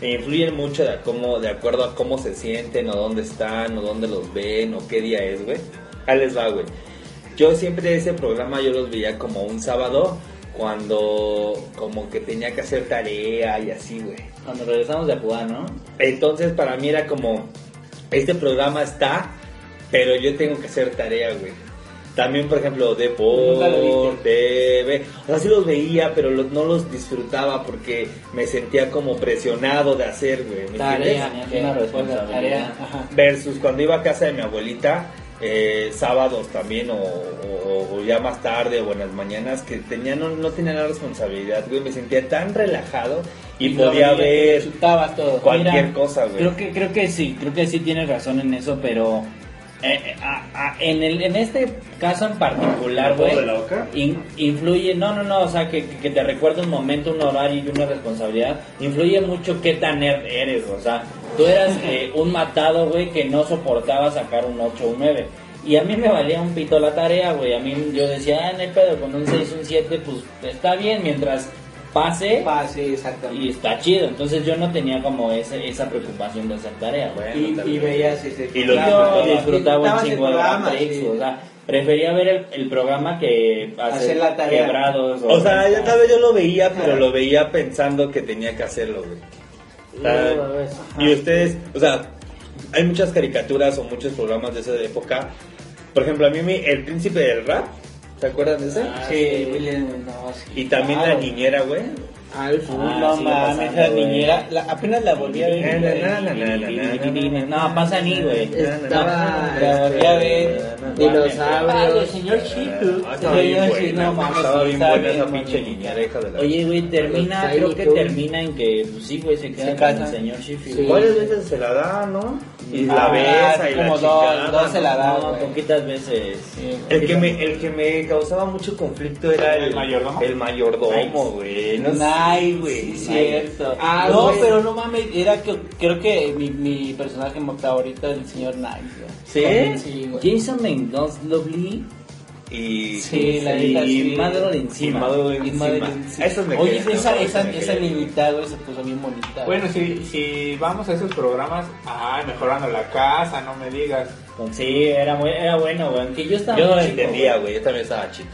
e influyen mucho de, a cómo, de acuerdo a cómo se sienten o dónde están o dónde los ven o qué día es, güey? Ahí les va, güey. Yo siempre ese programa yo los veía como un sábado cuando como que tenía que hacer tarea y así, güey. Cuando regresamos de jugar, ¿no? Entonces para mí era como, este programa está, pero yo tengo que hacer tarea, güey. También, por ejemplo, Deporte, TV, o sea, sí los veía, pero los- no los disfrutaba porque me sentía como presionado de hacer, güey. ¿me Tarea. una Tarea, responsabilidad. Versus cuando iba a casa de mi abuelita, eh, sábados también, o, o- o ya más tarde, o en las mañanas, que tenía, no, no tenía la responsabilidad, güey. Me sentía tan relajado y, podía ver todo. cualquier Mira, cosa, güey. Creo que, creo que sí, creo que sí tienes razón en eso, pero eh, eh, a- a- en, el, en este caso en particular, güey, in- influye, no, no, no, o sea, que, que te recuerda un momento, un horario y una responsabilidad, influye mucho qué tan nerd eres, o sea, tú eras eh, un matado, güey, que no soportaba sacar un 8 o un 9. Y a mí me valía un pito la tarea, güey. A mí yo decía, ah, hay pedo, con un 6, un 7, pues está bien, mientras pase Ah, sí, y exactamente. está chido. Entonces yo no tenía como ese, esa preocupación de hacer tarea, güey. Y, y veías ese Y lo programa, Yo disfrutaba un chingo de Prix, sí. o sea, prefería ver el, el programa que hacer, Hacer la tarea. quebrados. O sea, yo, tal vez yo lo veía, pero Ajá. lo veía pensando que tenía que hacerlo, güey. O sea, No, mames. y ustedes, o sea, hay muchas caricaturas o muchos programas de esa época. Por ejemplo, a mí El Príncipe del Rap, ¿se acuerdan de ese? Ah, Sí, William. Y también La Claro. Niñera, güey. Alf. Ah, no mames, esa niñera, la- apenas la volví a ver. No, pasa ni, güey. Estaba. La volví a ver. Dinosaurio. Ay, el señor Shifu. Ah, no mames, estaba bien buena esa pinche niñera, hija de la... Oye, güey, termina, creo que termina en que, pues sí, güey, se queda con el señor. Sí. ¿Cuántas veces se la da, no? Y la Ah, besa y la como dos, chingada, dos se la da, No, poquitas veces. Sí. El que, me, el que me causaba mucho conflicto era el, ¿El mayordomo? El mayordomo, güey. No. Nay, güey, cierto. Ah, no, pero no mames, era que creo que mi, mi personaje favorito es el señor Knight, güey. ¿Sí? Sí, güey. Jason Mendoza Lovely Y, Sí, la y y encima. Y encima. Madeline, sí. Esos me Oye, esa, esa, me esa niñita, güey, se puso bien bonita. Bueno, si, si vamos a esos programas, ah, mejorando la casa, no me digas. Sí, era, era bueno, güey. Aunque yo estaba Yo no chico, entendía, güey. Yo también estaba chico.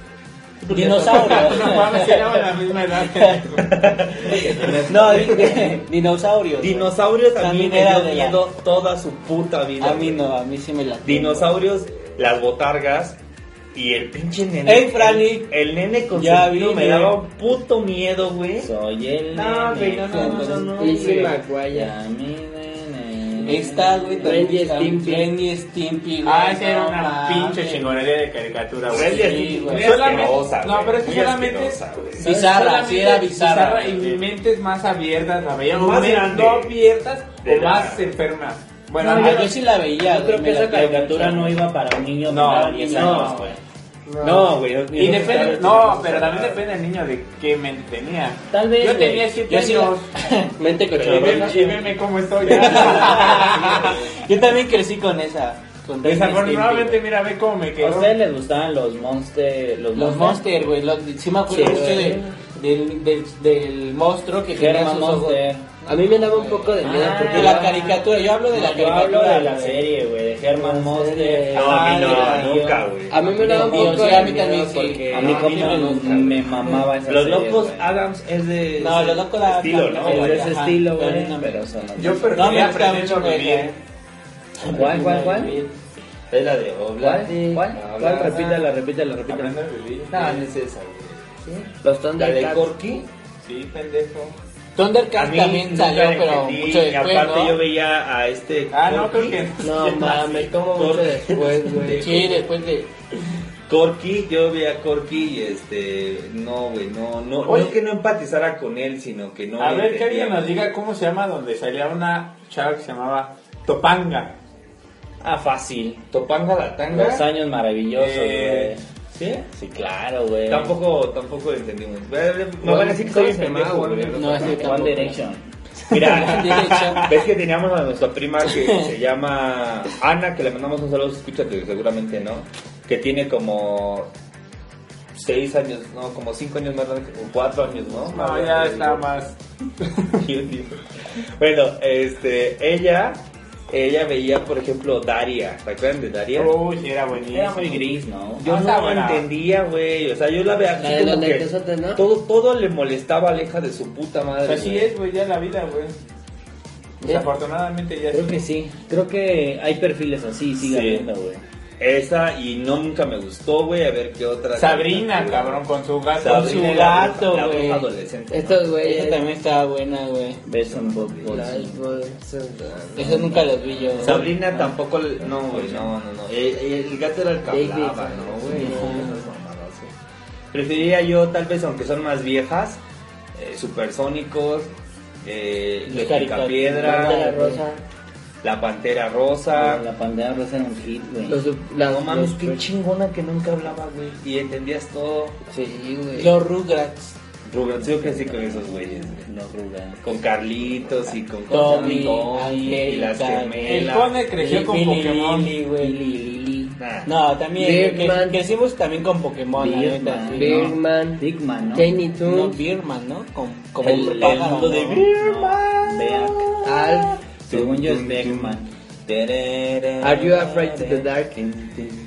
Dinosaurios. no mames, teníamos la misma edad. no, di- dinosaurios. a mí También me era dio de la- miedo toda su puta vida. A mí no, a mí sí me la. Dinosaurios, las botargas y el pinche nene. ¡Ey, Franny! El, el nene con Ya sentido vine. me daba un puto miedo, güey. Soy el No, nene. no, no, no, no, no, Lizzie güey. McGuire. Ya, mi nene. Esta, güey, está- Stimpy. Renny Stimpy, güey. Ah, esa era una pinche chingonería de caricatura, güey. Sí, güey. no, pero es que solamente-. Bizarra, sí era bizarra. Y mentes más abiertas, la veían. Más no grande. no abiertas De o la- más enfermas. Bueno, a mí- yo sí la veía. Yo creo que esa la- caricatura no iba para un niño de 10 no. años, güey. No, güey. yo- Y yo depende, no, pero también depende del niño de qué mente tenía. Tal vez, Yo tenía 7 Yo sí años. Mente Y veme, y veme cómo estoy. Yo también crecí con esa. Desafortunadamente, mira, ve cómo me ¿A quedó. ustedes les gustaban los Monster? Los, güey. Los Monster, güey. los- Sí me acuerdo de- del, del, del monstruo que tenía Herman sus ojos. A mí me daba un poco de miedo Ah, porque De la caricatura, yo hablo de la No, yo caricatura. hablo de la serie, güey, de Herman Monster. No, a mí no, Ah, nunca, güey. a mí me daba un poco de mí miedo también, sí. porque A mí No, como a mí no me mamaba esa Los locos. Adams es de. No, los locos la estilo, ¿no? Es de ese Ajá, estilo, güey. Yo No me gusta mucho. ¿Cuál, cuál, cuál? Es la de Oblast. Sí. ¿Cuál? ¿Cuál? Repítala, repítala, repítala. No, no es esa, güey. Los La de Thundercats. Corky. Sí, pendejo. Thundercats también salió, pero entendí, mucho Y después, aparte ¿no? yo veía a este Ah, no, creo que No mames, como mucho después, güey. Sí, después de... Corky, yo veía a Corky y este, no, güey, no, no, Oye. no que no empatizara con él, sino que no A ver, que alguien nos diga cómo se llama donde salía una chava que se llamaba Topanga. Ah, fácil. Topanga la tanga. Los años maravillosos, Eh, ¿Sí? Sí, claro, güey. Tampoco, tampoco lo entendimos. Me van a decir que soy ¿Cómo un pendejo, güey? No, sí, One. Direction. Mira, ves que teníamos a nuestra prima que se llama Ana, que le mandamos un saludo, escúchate, seguramente no, que tiene como seis años, no, como cinco años más o cuatro años, ¿no? No, ya está más. bueno, este, ella, ella veía, por ejemplo, Daria, ¿te acuerdan de Daria? Uy, sí, era buenísimo. Era muy gris, ¿no? Yo Ah, no buena. entendía, güey. O sea, yo la veía así como que todo, todo le molestaba a Aleja de su puta madre. Pues así es, güey, ya la vida, güey. Desafortunadamente ya Creo que sí. Creo que hay perfiles así, sigue Sí. habiendo, güey. Esa y no nunca me gustó, güey. A ver qué otra. Sabrina, cabrón, con su gato. Sabrina, Con su la gato, la güey. bruja adolescente. Estos Esa güeyes. también estaba buena, güey. Las bolsas. Eso nunca los vi yo. Sabrina tampoco. le- No, güey, no, no, no. El, el- gato era el que David, hablaba, ¿no, güey? güey. Preferiría yo, tal vez, aunque son más viejas, eh, supersónicos, eh, Los picapiedra, Pantera rosa. la pantera rosa. La era un hit, güey. Los, las, No mames, los- qué chingona que nunca hablaba, güey. Y entendías todo. Sí, güey. Los Rugrats. Rugrats, yo crecí con esos güeyes, güey. Los Rugrats. Con Carlitos y con Tommy, Tommy y las Angélica. El gemelas. Cone creció con Billy, Pokémon. Lili, güey. Lili. Nah. No, también. Que, crecimos también con Pokémon, la. Birdman. Digman, ¿no? Tiny No, Toons. Birdman, ¿no? Con, como El- el pájaro, mundo de ¿no? Alf. Según yo es Beckman. Are you afraid of the dark?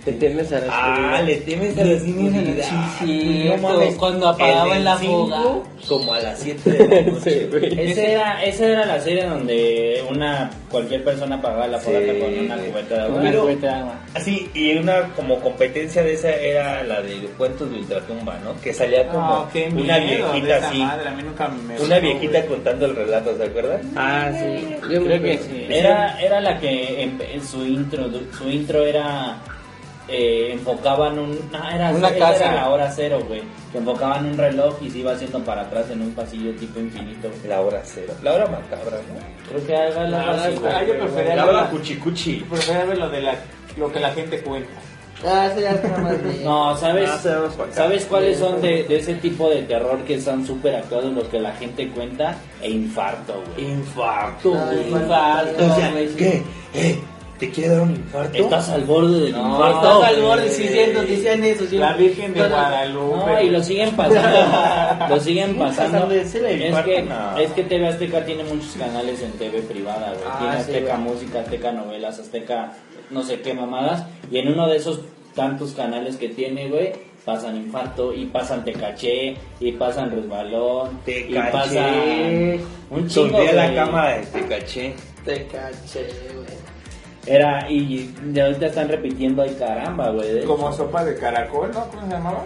¿Te temes a la Ah, oscuridad? le temes a la oscuridad. Sí, No mames. cuando apagaban la fuga. Como a las 7 de la noche. Esa era, esa era la serie donde una cualquier persona pagaba la fogata Sí. con una cubeta de agua. Una Pero- cubeta de agua. Así, y una como competencia de esa era la de cuentos de ultratumba, ¿no? Que salía como Ah, qué una miedo viejita así. madre, a mí nunca me Una viejita güey. contando el relato, ¿se acuerdan? Ah, sí. Yo Creo que sí. Era, era la que en, en su intro, su intro era eh, enfocaban un, no, era, Una esa casa. era la hora cero, güey, que enfocaban un reloj y se iba haciendo para atrás en un pasillo tipo infinito. La hora cero. La hora macabra, ¿no? Creo que haga la Ah, así, güey. yo prefería La ver hora cuchicuchi. prefería ver lo de la, lo que la gente cuenta. Ah, eso ya está más bien. No, ¿sabes, Ah, para acá. ¿sabes cuáles son de, de ese tipo de terror que están súper actuados los que la gente cuenta? E infarto, güey. Infarto, Ah, güey. infarto, O sea, güey. ¿qué? ¿Eh? ¿Te quiere dar un infarto? Estás al borde del No, infarto. Estás al borde, sí, cierto, decían eso. sí. La Virgen de. Guadalupe. No, y lo siguen pasando. lo siguen pasando. de Es que, no. es que TV Azteca tiene muchos canales en TV privada, güey. Ah, tiene sí, Azteca. Música, Azteca Novelas, Azteca no sé qué mamadas. Y en uno de esos tantos canales que tiene, güey, pasan infarto y pasan te caché y pasan resbalón Te y caché. pasan un chingo a la cama de te caché. Era, y de ahorita están repitiendo, ay caramba, güey. Como sopa de caracol, ¿no? ¿Cómo se llamaba?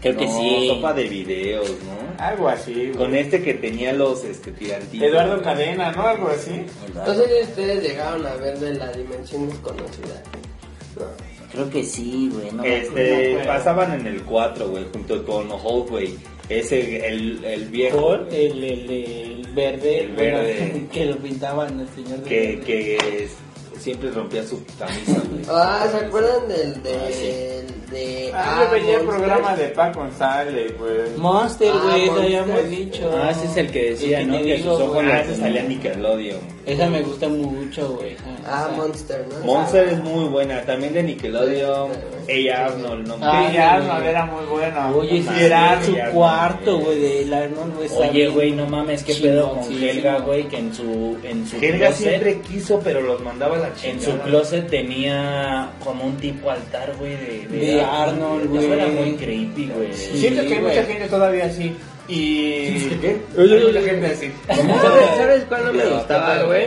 Creo que sí. sopa de videos, ¿no? Algo así, güey. Con este que tenía los este, tirantitos. Eduardo Cadena, ¿no? Algo así. Entonces ustedes llegaron a ver de la dimensión desconocida. No. Creo que sí, güey. No me Este, acuerdo. pasaban en el 4, güey, junto con Hulk, güey. Ese, el, el viejo, El, el, el verde, El verde. bueno, que lo pintaban el señor de que, verde. que es- siempre rompía su camisa, güey. Ah, ¿se acuerdan del de, Ah, sí. de Ah, yo veía el programa de Paco González, güey. Monster, Ah, güey, Monster. habíamos dicho. Ah, ese es el que decía, El ¿no? Que sus ojos güey. Ah, ese salía en Nickelodeon. Esa me gusta mucho, güey. Ah, Esa. Monster, ¿no? Monster es muy buena, también de Nickelodeon. Ella Arnold, no Ah, Sí, Arnold era muy bueno. Oye, No si era su cuarto, güey. güey, de la no, no está Oye, güey, no mames, qué pedo con. Helga, güey, que en su, en su Helga closet, siempre quiso, pero los mandaba a la chingada. en su closet tenía como un tipo altar, güey, de, De Arnold, güey. Eso era muy creepy, güey. Sí. Siento que hay güey. mucha gente todavía así. Y. ¿Qué? Hay mucha gente así. ¿Sabes, ¿Sabes cuál no me gustaba, ¿qué güey?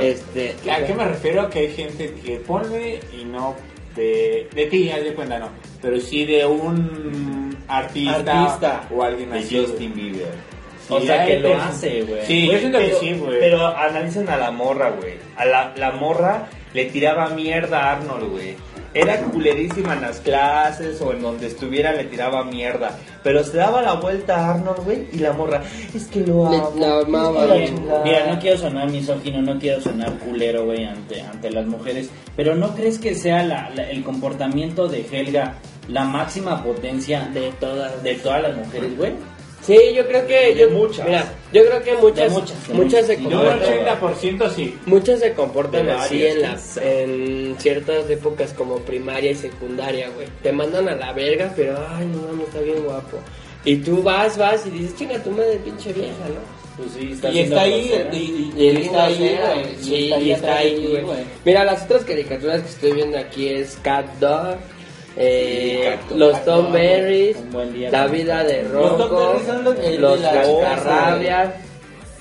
Este, ¿A qué me refiero? Que hay gente que pone y no de, de ti, haz de cuenta, no. Pero sí de un artista, Artista. o alguien De así. Justin Bieber. Sí, o sea, hay que lo personas- hace, güey. Sí, yo siento que pero, sí, güey. pero analicen a la morra, güey. A la, la morra le tiraba mierda a Arnold, güey. Era culerísima en las clases o en donde estuviera le tiraba mierda. Pero se daba la vuelta a Arnold, güey, y la morra, es que lo Le- amo. la amaba, es que la güey. chingada". Mira, no quiero sonar misógino, no quiero sonar culero, güey, ante, ante las mujeres, pero ¿no crees que sea la- la- el comportamiento de Helga la máxima potencia de todas. de todas las mujeres, güey? Sí, yo creo que. Yo, muchas. Mira, yo creo que muchas. Muchas, muchas se comportan. 80% sí. Muchas se comportan así en, las, en ciertas épocas como primaria y secundaria, güey. Te mandan a la verga, pero ay, no mames, está bien guapo. Y tú vas, vas y dices, chinga tu madre, pinche vieja, ¿no? Pues sí, Y siendo está ahí, y, y- Y y está ahí, güey. Sí, y está y está ahí, güey. Mira, las otras caricaturas que estoy viendo aquí es Cat Dog, eh. Los Tom Berries, La vida de Rocco, los de- Los Cascarrabias,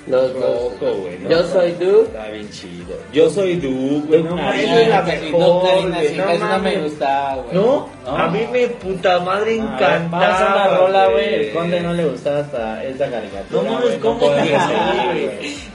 Los Loco, güey. ¿no? Yo soy Duke. Está bien chido. Yo soy Duke, güey. No, mames, es la mejor, güey, no no me mames. gusta, güey. ¿No? No. A mí me puta madre encantaba. Vamos a una rola, güey. El conde no le gustaba hasta esta caricatura. No mames, ¿cómo güey.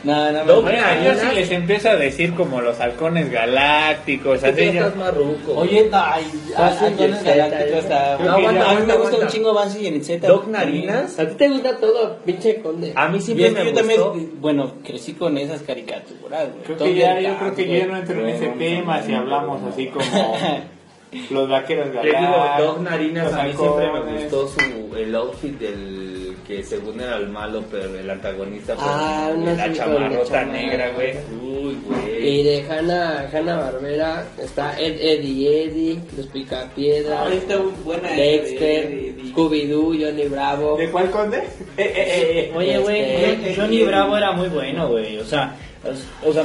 No, no gusta. Bueno, yo sí les empiezo a decir como los halcones galácticos, así ya- estás marruco. Oye, no, ay, Fácil Halcones Galácticos No, aguanta, a mí me gusta un chingo Bansi y en el Z. Doc Narinas. A ti te gusta todo, pinche conde. A mí siempre me yo bueno, crecí con esas caricaturas, güey. Creo que ya, yo creo que güey. ya no entro en ese tema si hablamos así como los vaqueros digo, galácticos. Doc Narinas los a mí siempre me gustó su, el outfit del que según era el malo, pero el antagonista, pero Ah, con una la chamarrota chamarra. negra, güey. Uy, Y güey. de Hanna, Hanna Barbera está Ed, Eddie Eddie, Los Picapiedras, Ah, está muy buena. Dexter, de- de- Scooby-Doo, Johnny Bravo. ¿De cuál conde? Eh, eh, eh, eh. Oye, güey, Este- Johnny- Bravo era muy bueno, güey. O sea, o sea,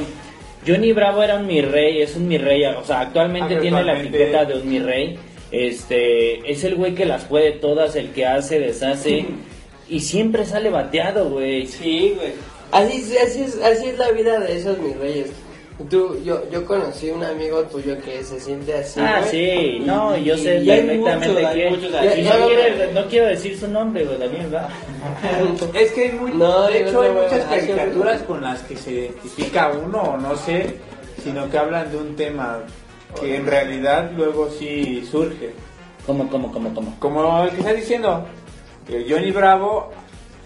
Johnny Bravo era un mi rey, es un mi rey. O sea, actualmente Ah, tiene la etiqueta de un mi rey. Este, es el güey que las puede todas, el que hace, deshace. y siempre sale bateado, güey. Sí, güey. Así, es- así, es, así es la vida de esos mis reyes. Tú, yo, yo conocí un amigo tuyo que se siente así. Ah, güey. sí, no, yo y- sé y perfectamente así. no, quiere- no quiero decir su nombre, güey, también, ¿verdad? Es que hay muy, No, de hecho hay no muchas caricaturas con las que se identifica uno o no sé, sino que hablan de un tema que en realidad luego sí surge. ¿Cómo, cómo, cómo, cómo? Como el que está diciendo, Johnny Bravo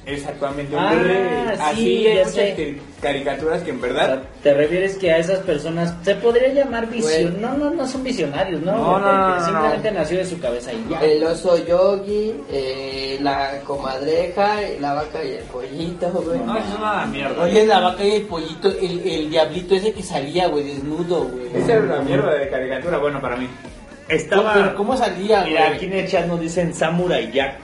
es actualmente un Ah, bebé. sí, Así hay ya muchas sé. cari- caricaturas que en O verdad sea, ¿Te refieres que a esas personas se podría llamar Güey. visión? No, no, no son visionarios, ¿no? No, Simplemente no. nació de su cabeza y ya. El oso yogi, eh, la comadreja, la vaca y el pollito, güey. no es una mierda. Oye, la vaca y el pollito, el, el diablito ese que salía, güey, desnudo, güey. Esa era una mierda de caricatura, bueno, para mí. Estaba. Pero ¿Cómo salía, Mira, güey? aquí en el chat nos dicen Samurai Jack.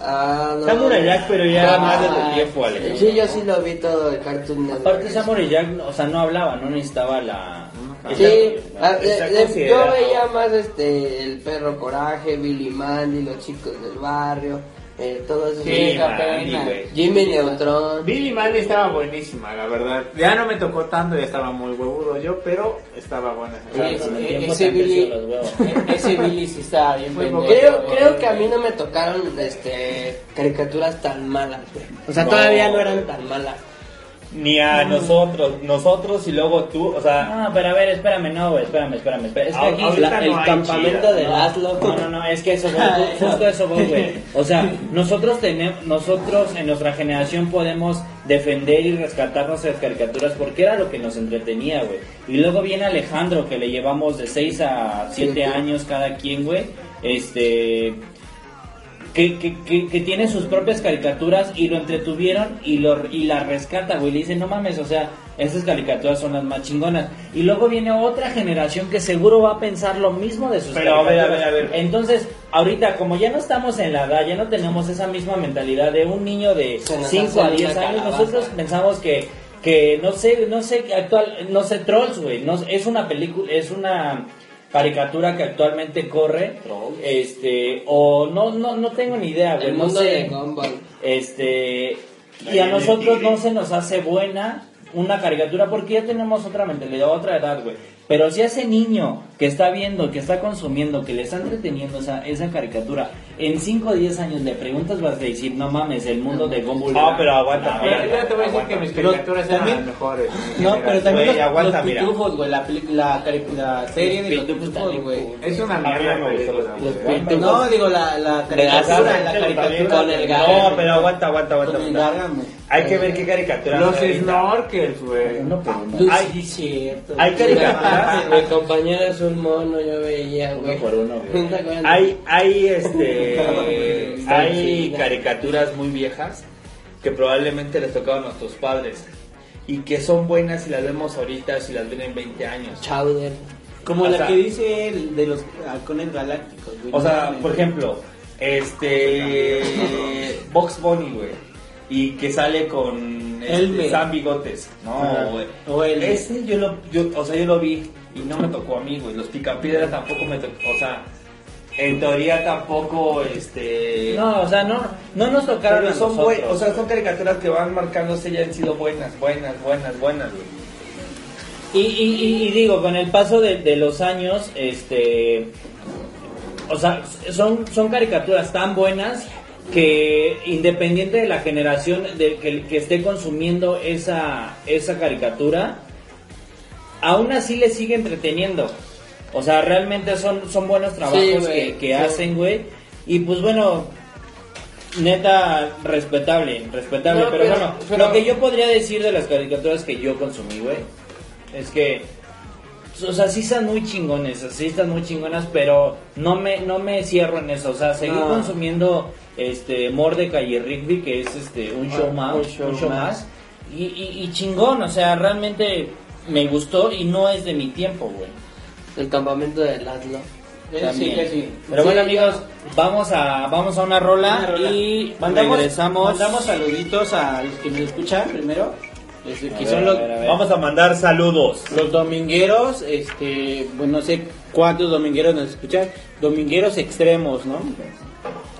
Ah, no. Samurai Jack, pero ya Ah, más de tu tiempo. Sí, yo sí lo vi todo el Cartoon Network. Aparte Samurai Jack, o sea, no hablaba, no necesitaba la... Sí, ah, de- de- yo veía más este el perro coraje, Billy Mandy, los chicos del barrio, eh. Sí, Mandy, pena. güey. Jimmy Neutron. Billy Mandy estaba buenísima, la verdad. Ya no me tocó tanto, ya estaba muy huevudo yo, pero estaba buena. Claro, Ese- Billy- huevos. Ese Billy sí estaba bien pendejo, Creo, creo que a mí no me tocaron este caricaturas tan malas, güey. O sea, No. todavía no eran tan malas. Ni a nosotros, nosotros y luego tú, o sea, No, pero a ver, espérame, no, güey, espérame, espérame, espérame. Es que Ah, aquí el hay campamento de no, Laszlo. No, no, no, es que eso voy, justo eso voy, güey. O sea, nosotros tenemos, nosotros en nuestra generación podemos defender y rescatar nuestras caricaturas porque era lo que nos entretenía, güey. Y luego viene Alejandro, que le llevamos de 6 a 7 Siete. años cada quien, güey. Este que, que, que, que tiene sus propias caricaturas y lo entretuvieron y lo y la rescata, güey. Le dicen, no mames, o sea, estas caricaturas son las más chingonas. Y luego viene otra generación que seguro va a pensar lo mismo de sus Pero, a ver, a ver, a ver. Entonces, ahorita, como ya no estamos en la edad, ya no tenemos esa misma mentalidad de un niño de Se nos 5 a hace 10 una años, nosotros pensamos que que no sé, no sé, actual, no sé, Trolls, güey, no, es una película, es una caricatura que actualmente corre, este, o no, no, no tengo ni idea, güey, El no mundo sé, de Gumball. este, y a nosotros no se nos hace buena, una caricatura porque ya tenemos otra mentalidad, otra edad, güey. Pero si a ese niño que está viendo, que está consumiendo, que le está entreteniendo esa, esa caricatura, en 5 o 10 años le preguntas, vas a decir, no mames, el mundo de Gumball. No, pero aguanta, Mira, mira. yo te voy a decir que mis caricaturas eran las mejores. No, pero también los, aguanta, los pitufos, güey, la, la, la serie de los pitufos güey. Es una mierda. güey. No, digo, la, la caricatura, la caricatura con el Gargamel. No, pero aguanta, aguanta, aguanta. Con el aguanta. Hay que ver qué caricatura. Los snorkels, güey. Uno por uno. Lucy, Hay- cierto. Hay caricaturas. Mi compañero es un mono, yo veía, Uno güey. por uno, güey. ¿No acuerdas? Hay, hay, este, hay caricaturas muy viejas que probablemente les tocaban a nuestros padres y que son buenas si las vemos ahorita, si las ven en 20 años. Chowder. Como O la sea- que dice el de los halcones galácticos, güey. O sea, No, por ejemplo, este, Box Bunny, güey, y que sale con este, Elmer. Sam Bigotes, no, güey. O Elmer. Ese yo lo, yo, o sea, yo lo vi y no me tocó a mí, güey. Los Picapiedra tampoco me tocó, o sea, en teoría tampoco, este. No, o sea, no, no nos tocaron Pero son, nosotros. o sea, son caricaturas que van marcándose y han sido buenas, buenas, buenas, buenas, güey. Y, y, y- y digo, con el paso de, de los años, este, o sea, son, son caricaturas tan buenas que independiente de la generación de que, que esté consumiendo esa, esa caricatura, aún así le sigue entreteniendo. O sea, realmente son, son buenos trabajos Sí, que, que sí. hacen, güey. Y pues bueno, neta, respetable, respetable. No, pero, pero- bueno, pero- lo que yo podría decir de las caricaturas que yo consumí, güey, es que, o sea, sí están muy chingones, sí están muy chingonas, pero no me, no me cierro en eso. O sea, seguir No. consumiendo este Mordecai y Rigby, que es este un show Ah, más, un un show show, más. más. Y, y, y chingón, o sea, realmente me gustó y no es de mi tiempo, güey. El campamento de Laszlo. También. Sí. Pero Sí, bueno, ya. amigos, vamos a vamos a una rola, Una rola. y mandamos, regresamos. mandamos saluditos a los que nos escuchan primero. este, que A son ver, los, a ver, a ver. Vamos a mandar saludos. los domingueros, este, bueno, no sé cuántos domingueros nos escuchan, domingueros extremos, ¿no?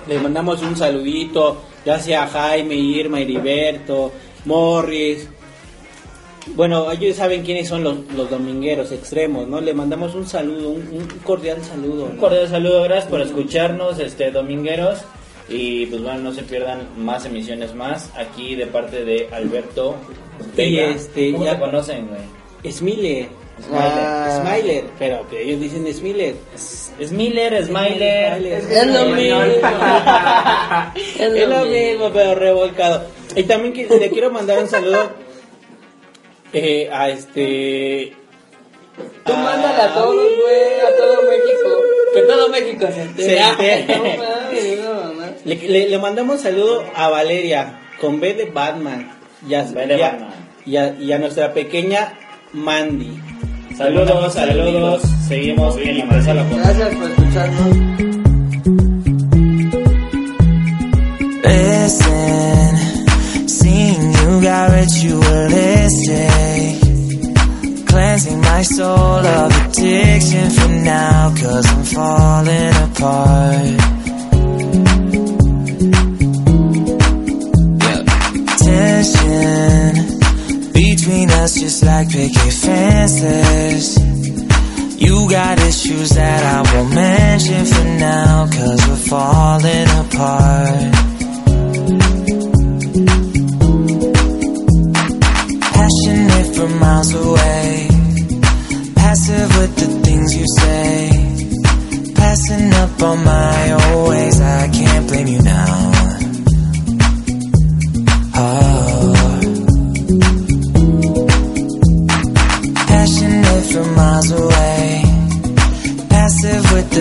Les mandamos un saludito, ya sea a Jaime, Irma, Heriberto, Morris. Bueno, ellos saben quiénes son los, los domingueros extremos, ¿no? Le mandamos un saludo, un, un cordial saludo. Un cordial saludo, gracias por escucharnos, este domingueros. Y pues bueno, no se pierdan más emisiones más aquí de parte de Alberto. Y Vega. este, ¿Cómo ya- te conocen, güey? Smiler. Ah. Smiler, pero que ellos dicen Smiler. Smiler, Smiler. Es lo mismo. Es lo mismo, pero revolcado. Y también que- le quiero mandar un saludo eh, a este. Tú mándale a todos, güey, a todo México. Que todo México se entere. Le, le- le mandamos un saludo a Valeria con B de Batman. Y a, B de y a- Batman. y a- y a nuestra pequeña Mandy. Saludos, saludos. Seguimos en Antesala Podcast. Gracias por escucharnos. Listen, seeing you got ritualistic. Cleansing my soul of addiction for now, cause I'm falling apart. Tension between us just like picket fences. You got issues that I won't mention for now, cause we're falling apart. passionate from miles away. Passive with the things you say. Passing up on my old ways, I can't blame you now. Oh.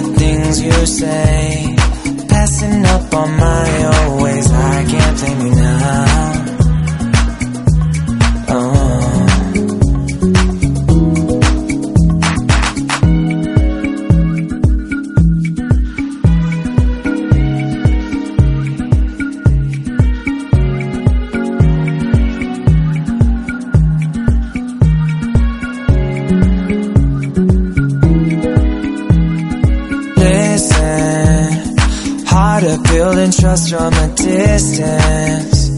The things you say. Passing up on my always I can't blame you now. Trust from a distance.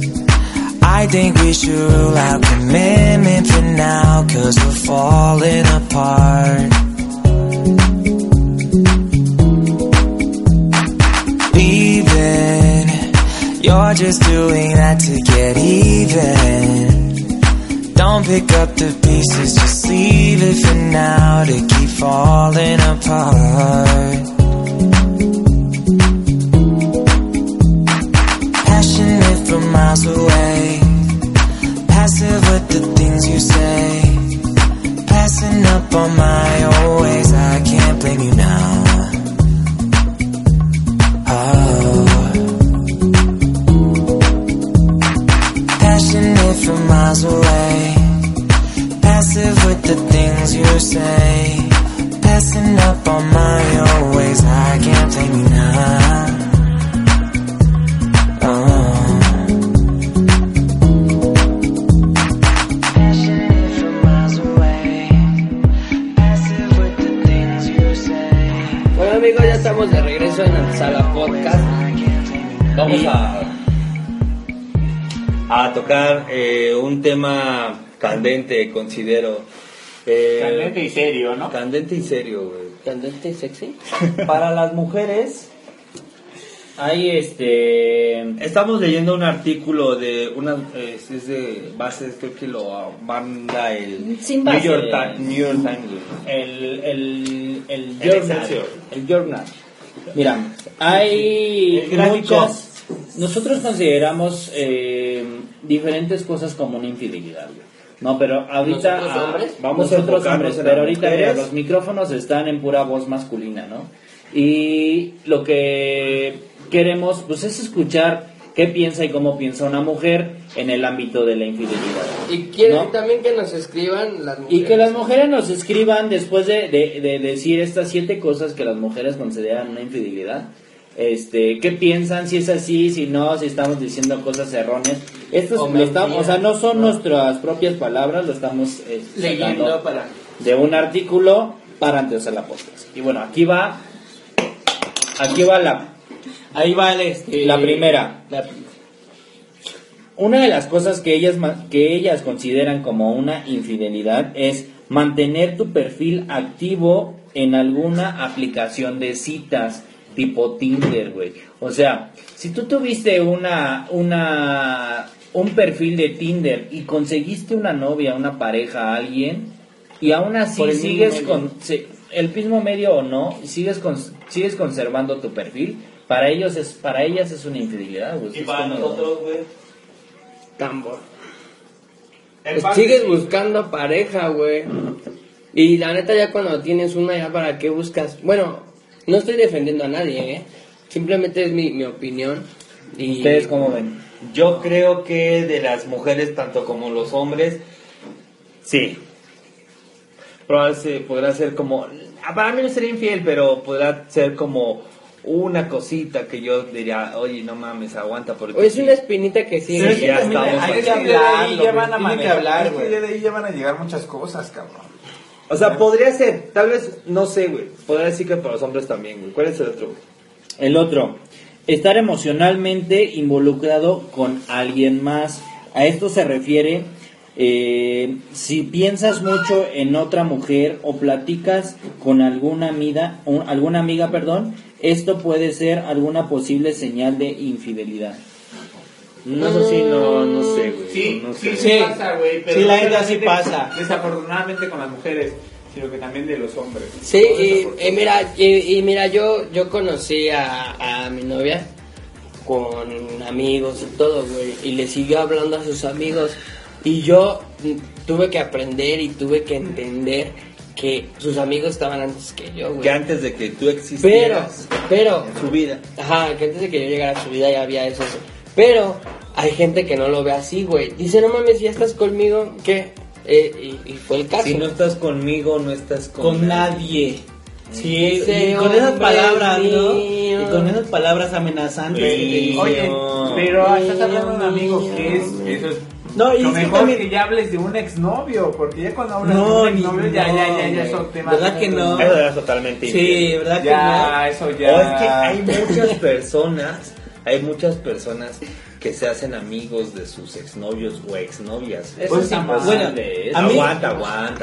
I think we should rule out commitment for now, cause we're falling apart. Leaving, you're just doing that to get even. Don't pick up the pieces, just leave it for now to keep falling apart. Miles away, passive with the things you say. Passing up on my old ways, I can't blame you now. Oh. Passionate from miles away, passive with the things you say. Passing up on my old ways, I can't blame you now. A tocar eh, un tema candente, considero. Eh, Candente y serio, ¿no? Candente y serio, güey. Candente y sexy. Para las mujeres hay este Estamos leyendo un artículo de una es, es de base creo que lo manda el Sin New base. York, Ti- New York Times. el el el El journal, el journal. Mira, hay El gráfico. muchas nosotros consideramos eh, diferentes cosas como una infidelidad. No, pero ahorita ¿Nosotros ah, hombres? Vamos a nosotros enfocarnos hombres, en pero ahorita mira, los micrófonos están en pura voz masculina, ¿no? Y lo que queremos pues es escuchar qué piensa y cómo piensa una mujer en el ámbito de la infidelidad. Y quiero ¿no? también que nos escriban las mujeres. Y que las mujeres nos escriban después de, de- de decir estas siete cosas que las mujeres consideran una infidelidad. Este, ¿qué piensan? Si es así, si no, si estamos diciendo cosas erróneas. Esto es- O o sea, no son nuestras propias palabras, lo estamos eh, Leyendo para... de un artículo para antes de la podcast. Y bueno, aquí va, aquí va la, Ahí vale este... la primera. la- Una de las cosas que ellas, que ellas consideran como una infidelidad es mantener tu perfil activo en alguna aplicación de citas tipo Tinder, güey. O sea, si tú tuviste una, una, un perfil de Tinder y conseguiste una novia, una pareja, alguien, y aún así sigues con el mismo medio o no, sigues con, sigues conservando tu perfil, para ellos es, para ellas es una infidelidad, güey. Y Es para nosotros, güey. Tambor. Pues sigues buscando pareja, güey. Y la neta ya cuando tienes una ya para qué buscas. Bueno, no estoy defendiendo a nadie, ¿eh? Simplemente es mi, mi opinión. Y ¿Ustedes cómo ven? Yo creo que de las mujeres, tanto como los hombres, sí. Probablemente podrá ser como. Para mí no sería infiel, pero podrá ser como una cosita que yo diría, oye, no mames, aguanta. Porque O es sí". una espinita que sigue. Es que ya estamos hay que que ya van a manejar, hablar, que güey. de ahí ya van a llegar muchas cosas, cabrón. O sea, podría ser, tal vez, no sé, güey. Podría decir que para los hombres también, güey. ¿Cuál es el otro, güey? El otro, estar emocionalmente involucrado con alguien más. A esto se refiere eh, si piensas mucho en otra mujer o platicas con alguna amiga, un- alguna amiga, perdón, esto puede ser alguna posible señal de infidelidad. No, eso sí, no, no sé, güey. Sí, no sí, sé. sí Sí. pasa, güey. pero Sí, la neta sí pasa. Desafortunadamente con las mujeres, sino que también de los hombres. Sí, y, y mira, y, y mira, yo, yo conocí a, a mi novia con amigos y todo, güey, y le siguió hablando a sus amigos. Y yo tuve que aprender y tuve que entender que sus amigos estaban antes que yo, güey. Que antes de que tú Pero, existieras pero, en su vida. Ajá, que antes de que yo llegara a su vida ya había eso. Eso. Pero hay gente que no lo ve así, güey. Dice, no mames, ya estás conmigo, ¿qué? Eh, y, y fue el caso. Si no estás conmigo, no estás con, con nadie. Sí, y con esas palabras, ¿no? mío. Y con esas palabras amenazantes. Sí. Oye, no. pero estás hablando de un amigo que es, eso es No, y lo es que mejor también- que ya hables de un exnovio, porque ya cuando hablas No, de un exnovio ya, no, ya, ya, ya güey. son temas. ¿Verdad que no? Eso era totalmente Sí, infiel. ¿verdad Ya, eso O ya. es que hay muchas personas, hay muchas personas que se hacen amigos de sus exnovios o exnovias. Eso Pues es a mí- aguanta, aguanta,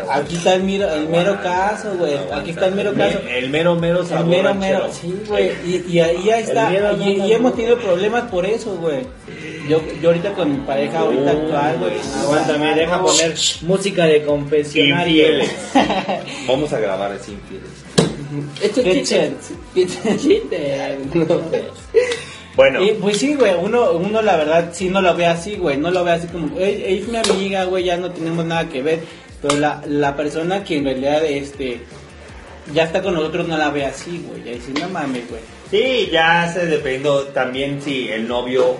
aguanta. Aquí está el mero, el mero Aguanta, caso, güey. aguanta. Aquí está el mero caso. El mero mero El sabor mero, ranchero. mero, sí, güey. Y, y ahí ya está. mero Y, no, y no, hemos tenido problemas por eso, güey. Yo, yo ahorita con mi pareja ahorita actual, güey. Aguántame, deja poner música de confesionario. Infieles. Vamos a grabar así infieles. Esto Qué es chiste. Qué chiste. No. Bueno, Y, pues sí, güey, uno, uno la verdad sí no lo ve así, güey, no lo ve así como, "Ey, ella es mi amiga, güey, ya no tenemos nada que ver, pero la, la persona que en realidad, este, ya está con nosotros no la ve así, güey, ya dice, no mames, güey. sí, ya se dependiendo también si el novio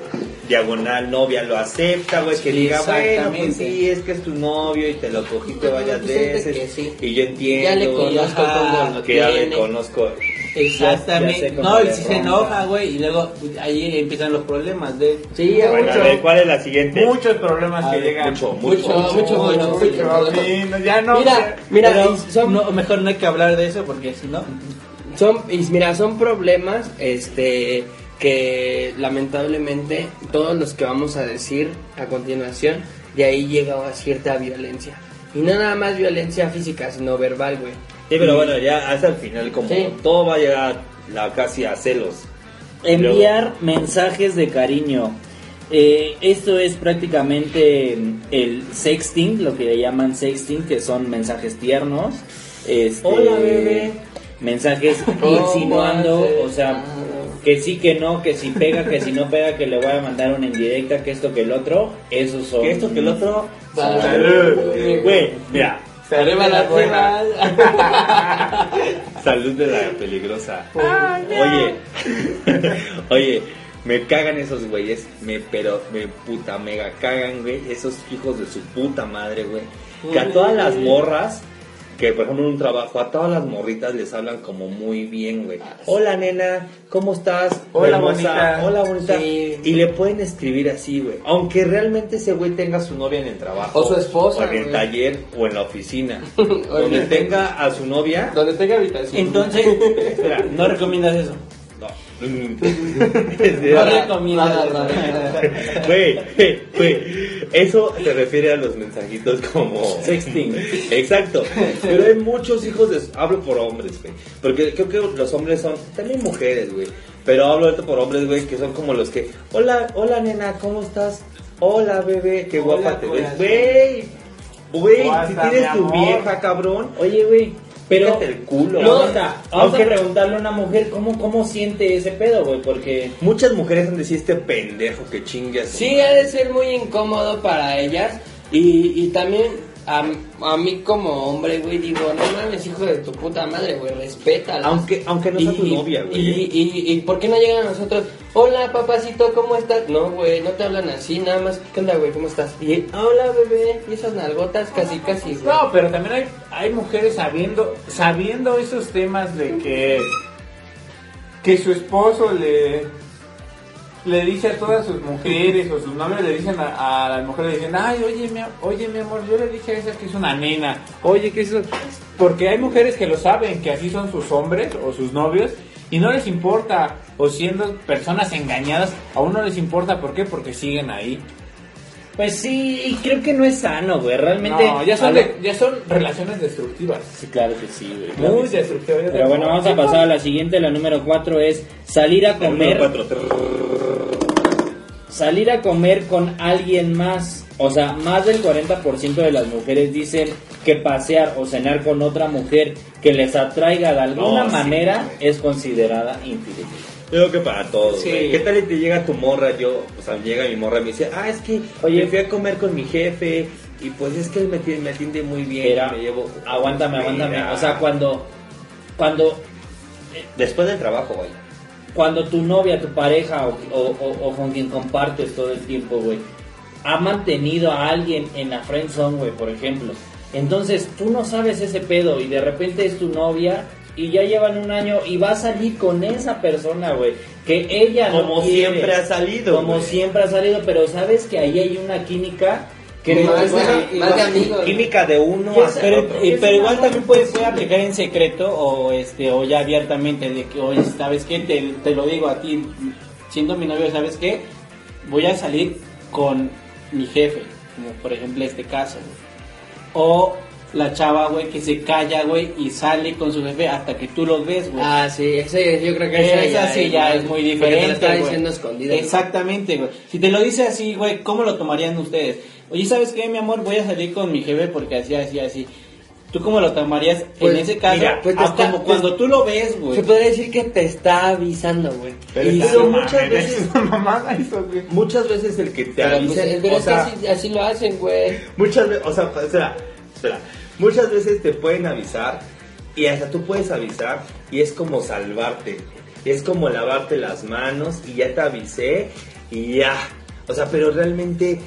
diagonal novia lo acepta, güey, que Sí, diga, bueno, pues sí, es que es tu novio y te lo cogiste varias Pues veces que sí. y yo entiendo Ya le conozco Ajá, lo que ya le conozco. Exactamente, no, y si se enoja, güey, y luego ahí empiezan los problemas de... Sí, Bueno, a mucho. ver, ¿cuál es la siguiente? Muchos problemas A que ver, llegan. mucho, Mucho, mucho, mucho, mucho. Sí, no, ya no. Mira, mira, Pero y son, no, mejor no hay que hablar de eso porque si no... son, y mira, son problemas, este, que lamentablemente todos los que vamos a decir a continuación, de ahí llega a cierta violencia. Y no nada más violencia física, sino verbal, güey. Sí, pero bueno, ya hasta el final como Sí. todo va a llegar la, casi a celos. Enviar mensajes de cariño. Eh, esto es prácticamente el sexting, lo que le llaman sexting, que son mensajes tiernos. Este, Hola, bebé. Mensajes ¿Cómo insinuando, o sea, que sí, que no, que si pega, que si no pega, que le voy a mandar una indirecta, que esto, que el otro. Esos son. Que esto, que el otro. Salud. Güey, mira, Arriba la buena. Salud de la peligrosa. Oye, oye, me cagan esos güeyes, me pero me puta mega cagan, güey, esos hijos de su puta madre, güey. Que a todas las morras, que por ejemplo en un trabajo, a todas las morritas les hablan como muy bien, güey. Hola nena, ¿cómo estás? Hola, Hermosa. bonita. Hola bonita. Sí. Y le pueden escribir así, güey. Aunque realmente ese güey tenga a su novia en el trabajo. O su esposa, O en el güey. taller o en la oficina. donde tenga a su novia. Donde tenga habitación. Entonces, espera, no recomiendas eso. Güey, güey, eso se refiere a los mensajitos como Sexting. Exacto, pero hay muchos hijos de... Hablo por hombres, güey, porque creo que los hombres son también mujeres, güey, pero hablo ahorita por hombres, güey, que son como los que... Hola, hola nena, ¿cómo estás? Hola bebé, qué Hola, guapa te ves, güey. Güey, ¿Cómo si tienes tu vieja, cabrón, Oye, güey, pero... El culo. No, güey. está. Vamos Aunque- a preguntarle a una mujer cómo, cómo siente ese pedo, güey, porque... Muchas mujeres han de decir este pendejo que su Sí, ha de ser muy incómodo para ellas. Y, y también a, a mí como hombre, güey, digo, no mames, hijo de tu puta madre, güey, respétala. Aunque, aunque no sea tu novia, güey. Y, y, y ¿por qué no llegan a nosotros? Hola, papacito, ¿cómo estás? No, güey, no te hablan así, nada más. ¿Qué onda, güey? ¿Cómo estás? Y, hola, bebé. Y esas nalgotas casi, casi, güey. No, pero también hay, hay mujeres sabiendo, sabiendo esos temas de que, que su esposo le, le dice a todas sus mujeres o sus novios le dicen a, a las mujeres, le dicen, ay, oye mi, oye, mi amor, yo le dije a esa que es una nena, oye, que eso... Porque hay mujeres que lo saben, que así son sus hombres o sus novios y no les importa, o siendo personas engañadas, aún no les importa, ¿por qué? Porque siguen ahí. Pues sí, y creo que no es sano, güey, realmente... No, ya son, de- ya son relaciones destructivas. Sí, claro que sí, güey. claro Muy sí. destructivas. Pero bueno, vamos a pasar a la siguiente, la número 4 es salir a comer, Número cuatro. Salir a comer con alguien más. O sea, más del 40% de las mujeres dicen que pasear o cenar con otra mujer que les atraiga de alguna No, sí. manera es considerada infidelidad. Yo creo que para todos, Sí. ¿Qué tal si te llega tu morra? Yo, o sea, llega mi morra y me dice, ah, es que Oye. me fui a comer con mi jefe y pues es que él me, tiene- me atiende muy bien. Me llevo... aguántame, aguántame. Mira. O sea, cuando, cuando Después del trabajo, güey. Cuando tu novia, tu pareja o, o- o- o con quien compartes todo el tiempo, güey, ha mantenido a alguien en la friend zone, güey, por ejemplo. Entonces tú no sabes ese pedo y de repente es tu novia y ya llevan un año y va a salir con esa persona, güey, que ella no Como quiere. siempre ha salido, Como siempre ha salido, pero sabes que ahí hay una química que más, es de, más de amigos. Química de uno ¿Qué a es- Pero, otro. Es pero igual también puede, puede aplicar en secreto o este o ya abiertamente de que oye sabes qué te, te lo digo a ti siendo mi novio sabes qué voy a salir con mi jefe, como por ejemplo este caso, güey. O la chava, güey, que se calla, güey, y sale con su jefe hasta que tú lo ves, güey. Ah, sí, ese, yo creo que esa, Esa sí ya es muy Porque diferente. te lo está diciendo. Exactamente, güey. Si te lo dice así, güey, ¿cómo lo tomarían ustedes? Oye, ¿sabes qué, mi amor? Voy a salir con mi jefe porque así, así, así. ¿Tú cómo lo tomarías Pues, en ese caso? mira, pues te a está- como cuando tú lo ves, güey. Se podría decir que te está avisando, güey. Pero Y- muchas veces mamada eso, güey. Muchas veces el que te Pero, avisa, pues, pero o es que sea, así, así lo hacen, güey. muchas veces, o sea, espera, espera, muchas veces te pueden avisar y hasta tú puedes avisar y es como salvarte, es como lavarte las manos y ya te avisé y ya, o sea, pero realmente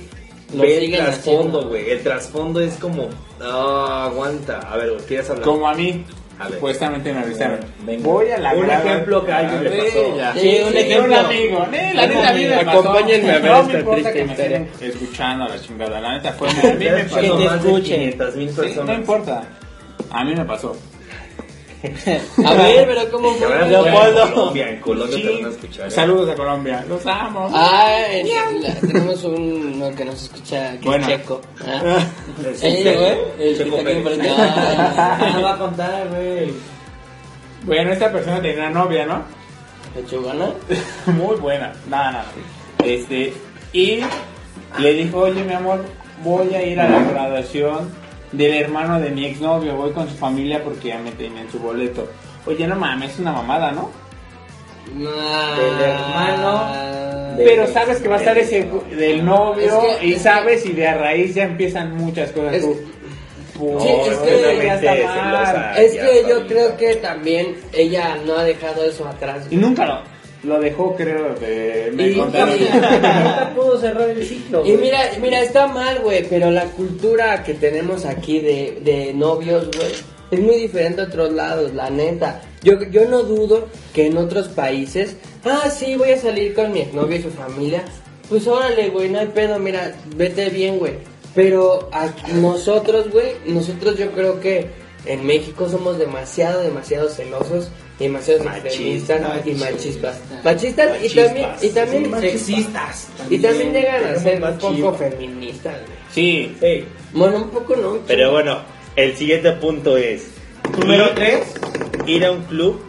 Lo ve el trasfondo, güey, el trasfondo es como, aguanta, a ver, ¿quieres hablar? Como a mí, A ver. supuestamente me avisaron. Voy a la Un ejemplo que a alguien le pasó. Sí, un Sí, ejemplo. un amigo. La neta, a mí me. Acompáñenme a ver No esta triste historia. escuchando a la chingada. La neta fue. A mí me pasó. Que te escuchen. 500 mil Sí, personas. no importa. A mí me pasó. A ver, pero ¿cómo fue? en Leopoldo. Colombia, en Colombia Sí. te van a escuchar. ¿eh? Saludos a Colombia. Los amo. Ah, en- tenemos uno que nos escucha, que Bueno. es Checo. Ah. Sí, Sí, Checo, güey. El que Checo está aquí. Ah, No va a contar, güey. Bueno, esta persona tenía una novia, ¿no? ¿Lechugana? Muy buena. Nada, nada. Este. Y le dijo, oye, mi amor, voy a ir a la graduación del hermano de mi exnovio. Voy con su familia porque ya me tienen su boleto. Oye, no mames, es una mamada, ¿no? Del hermano de- Pero sabes que va a estar ese del novio Es que- y es sabes y de a raíz ya empiezan muchas cosas. Es- tú, Sí, es que-. Es yo creo que también ella no ha dejado eso atrás. Y nunca lo, lo dejó, creo, de, me Y- contaron. y- Nunca pudo cerrar el ciclo. Y güey. mira, mira, está mal, güey, pero la cultura que tenemos aquí de, de novios, güey, es muy diferente a otros lados, la neta. Yo, yo no dudo que en otros países, ah, sí, voy a salir con mi exnovio y su familia. Pues órale, güey, no hay pedo, mira, vete bien, güey. Pero a nosotros, güey, nosotros yo creo que en México somos demasiado, demasiado celosos, y demasiado extremistas y machistas. Machistas y también, y también Sexistas. y también llegan a ser un poco feministas, güey. Sí, Sí. Bueno, un poco no. Pero bueno, el siguiente punto es. Número ir- tres. Ir a un club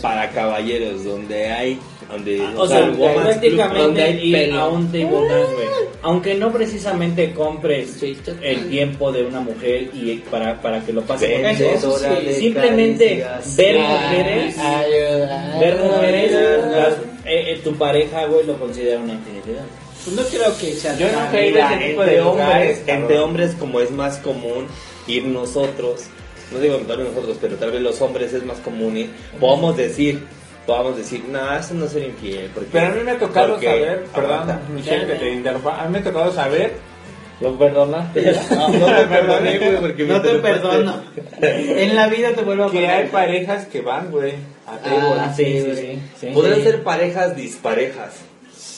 para caballeros donde hay. Donde, O sea, prácticamente ir a un table dance, güey. Aunque no precisamente compres el tiempo de una mujer y para, para que lo pase con Vendedora eso, simplemente ver Ah, mujeres, ver mujeres, las- eh, eh, tu pareja, güey, lo considera una infidelidad. Pues no creo que sea Yo a Mira, ese tipo entre de hombres, lugares. entre hombres como es más común ir nosotros, no digo tal vez nosotros, pero tal vez los hombres es más común ir, podemos decir, podamos decir, no, eso no es ser infiel. Porque, Pero a mí me ha tocado porque- saber, perdón. Michelle, que te interrumpa, a mí me ha tocado saber ¿Lo perdonaste? No, no te perdoné, güey, porque me No te perdono. En la vida te vuelvo a que hay perdonar. parejas que van, güey, a Ah, table. sí, sí, sí. Podrían ser parejas disparejas.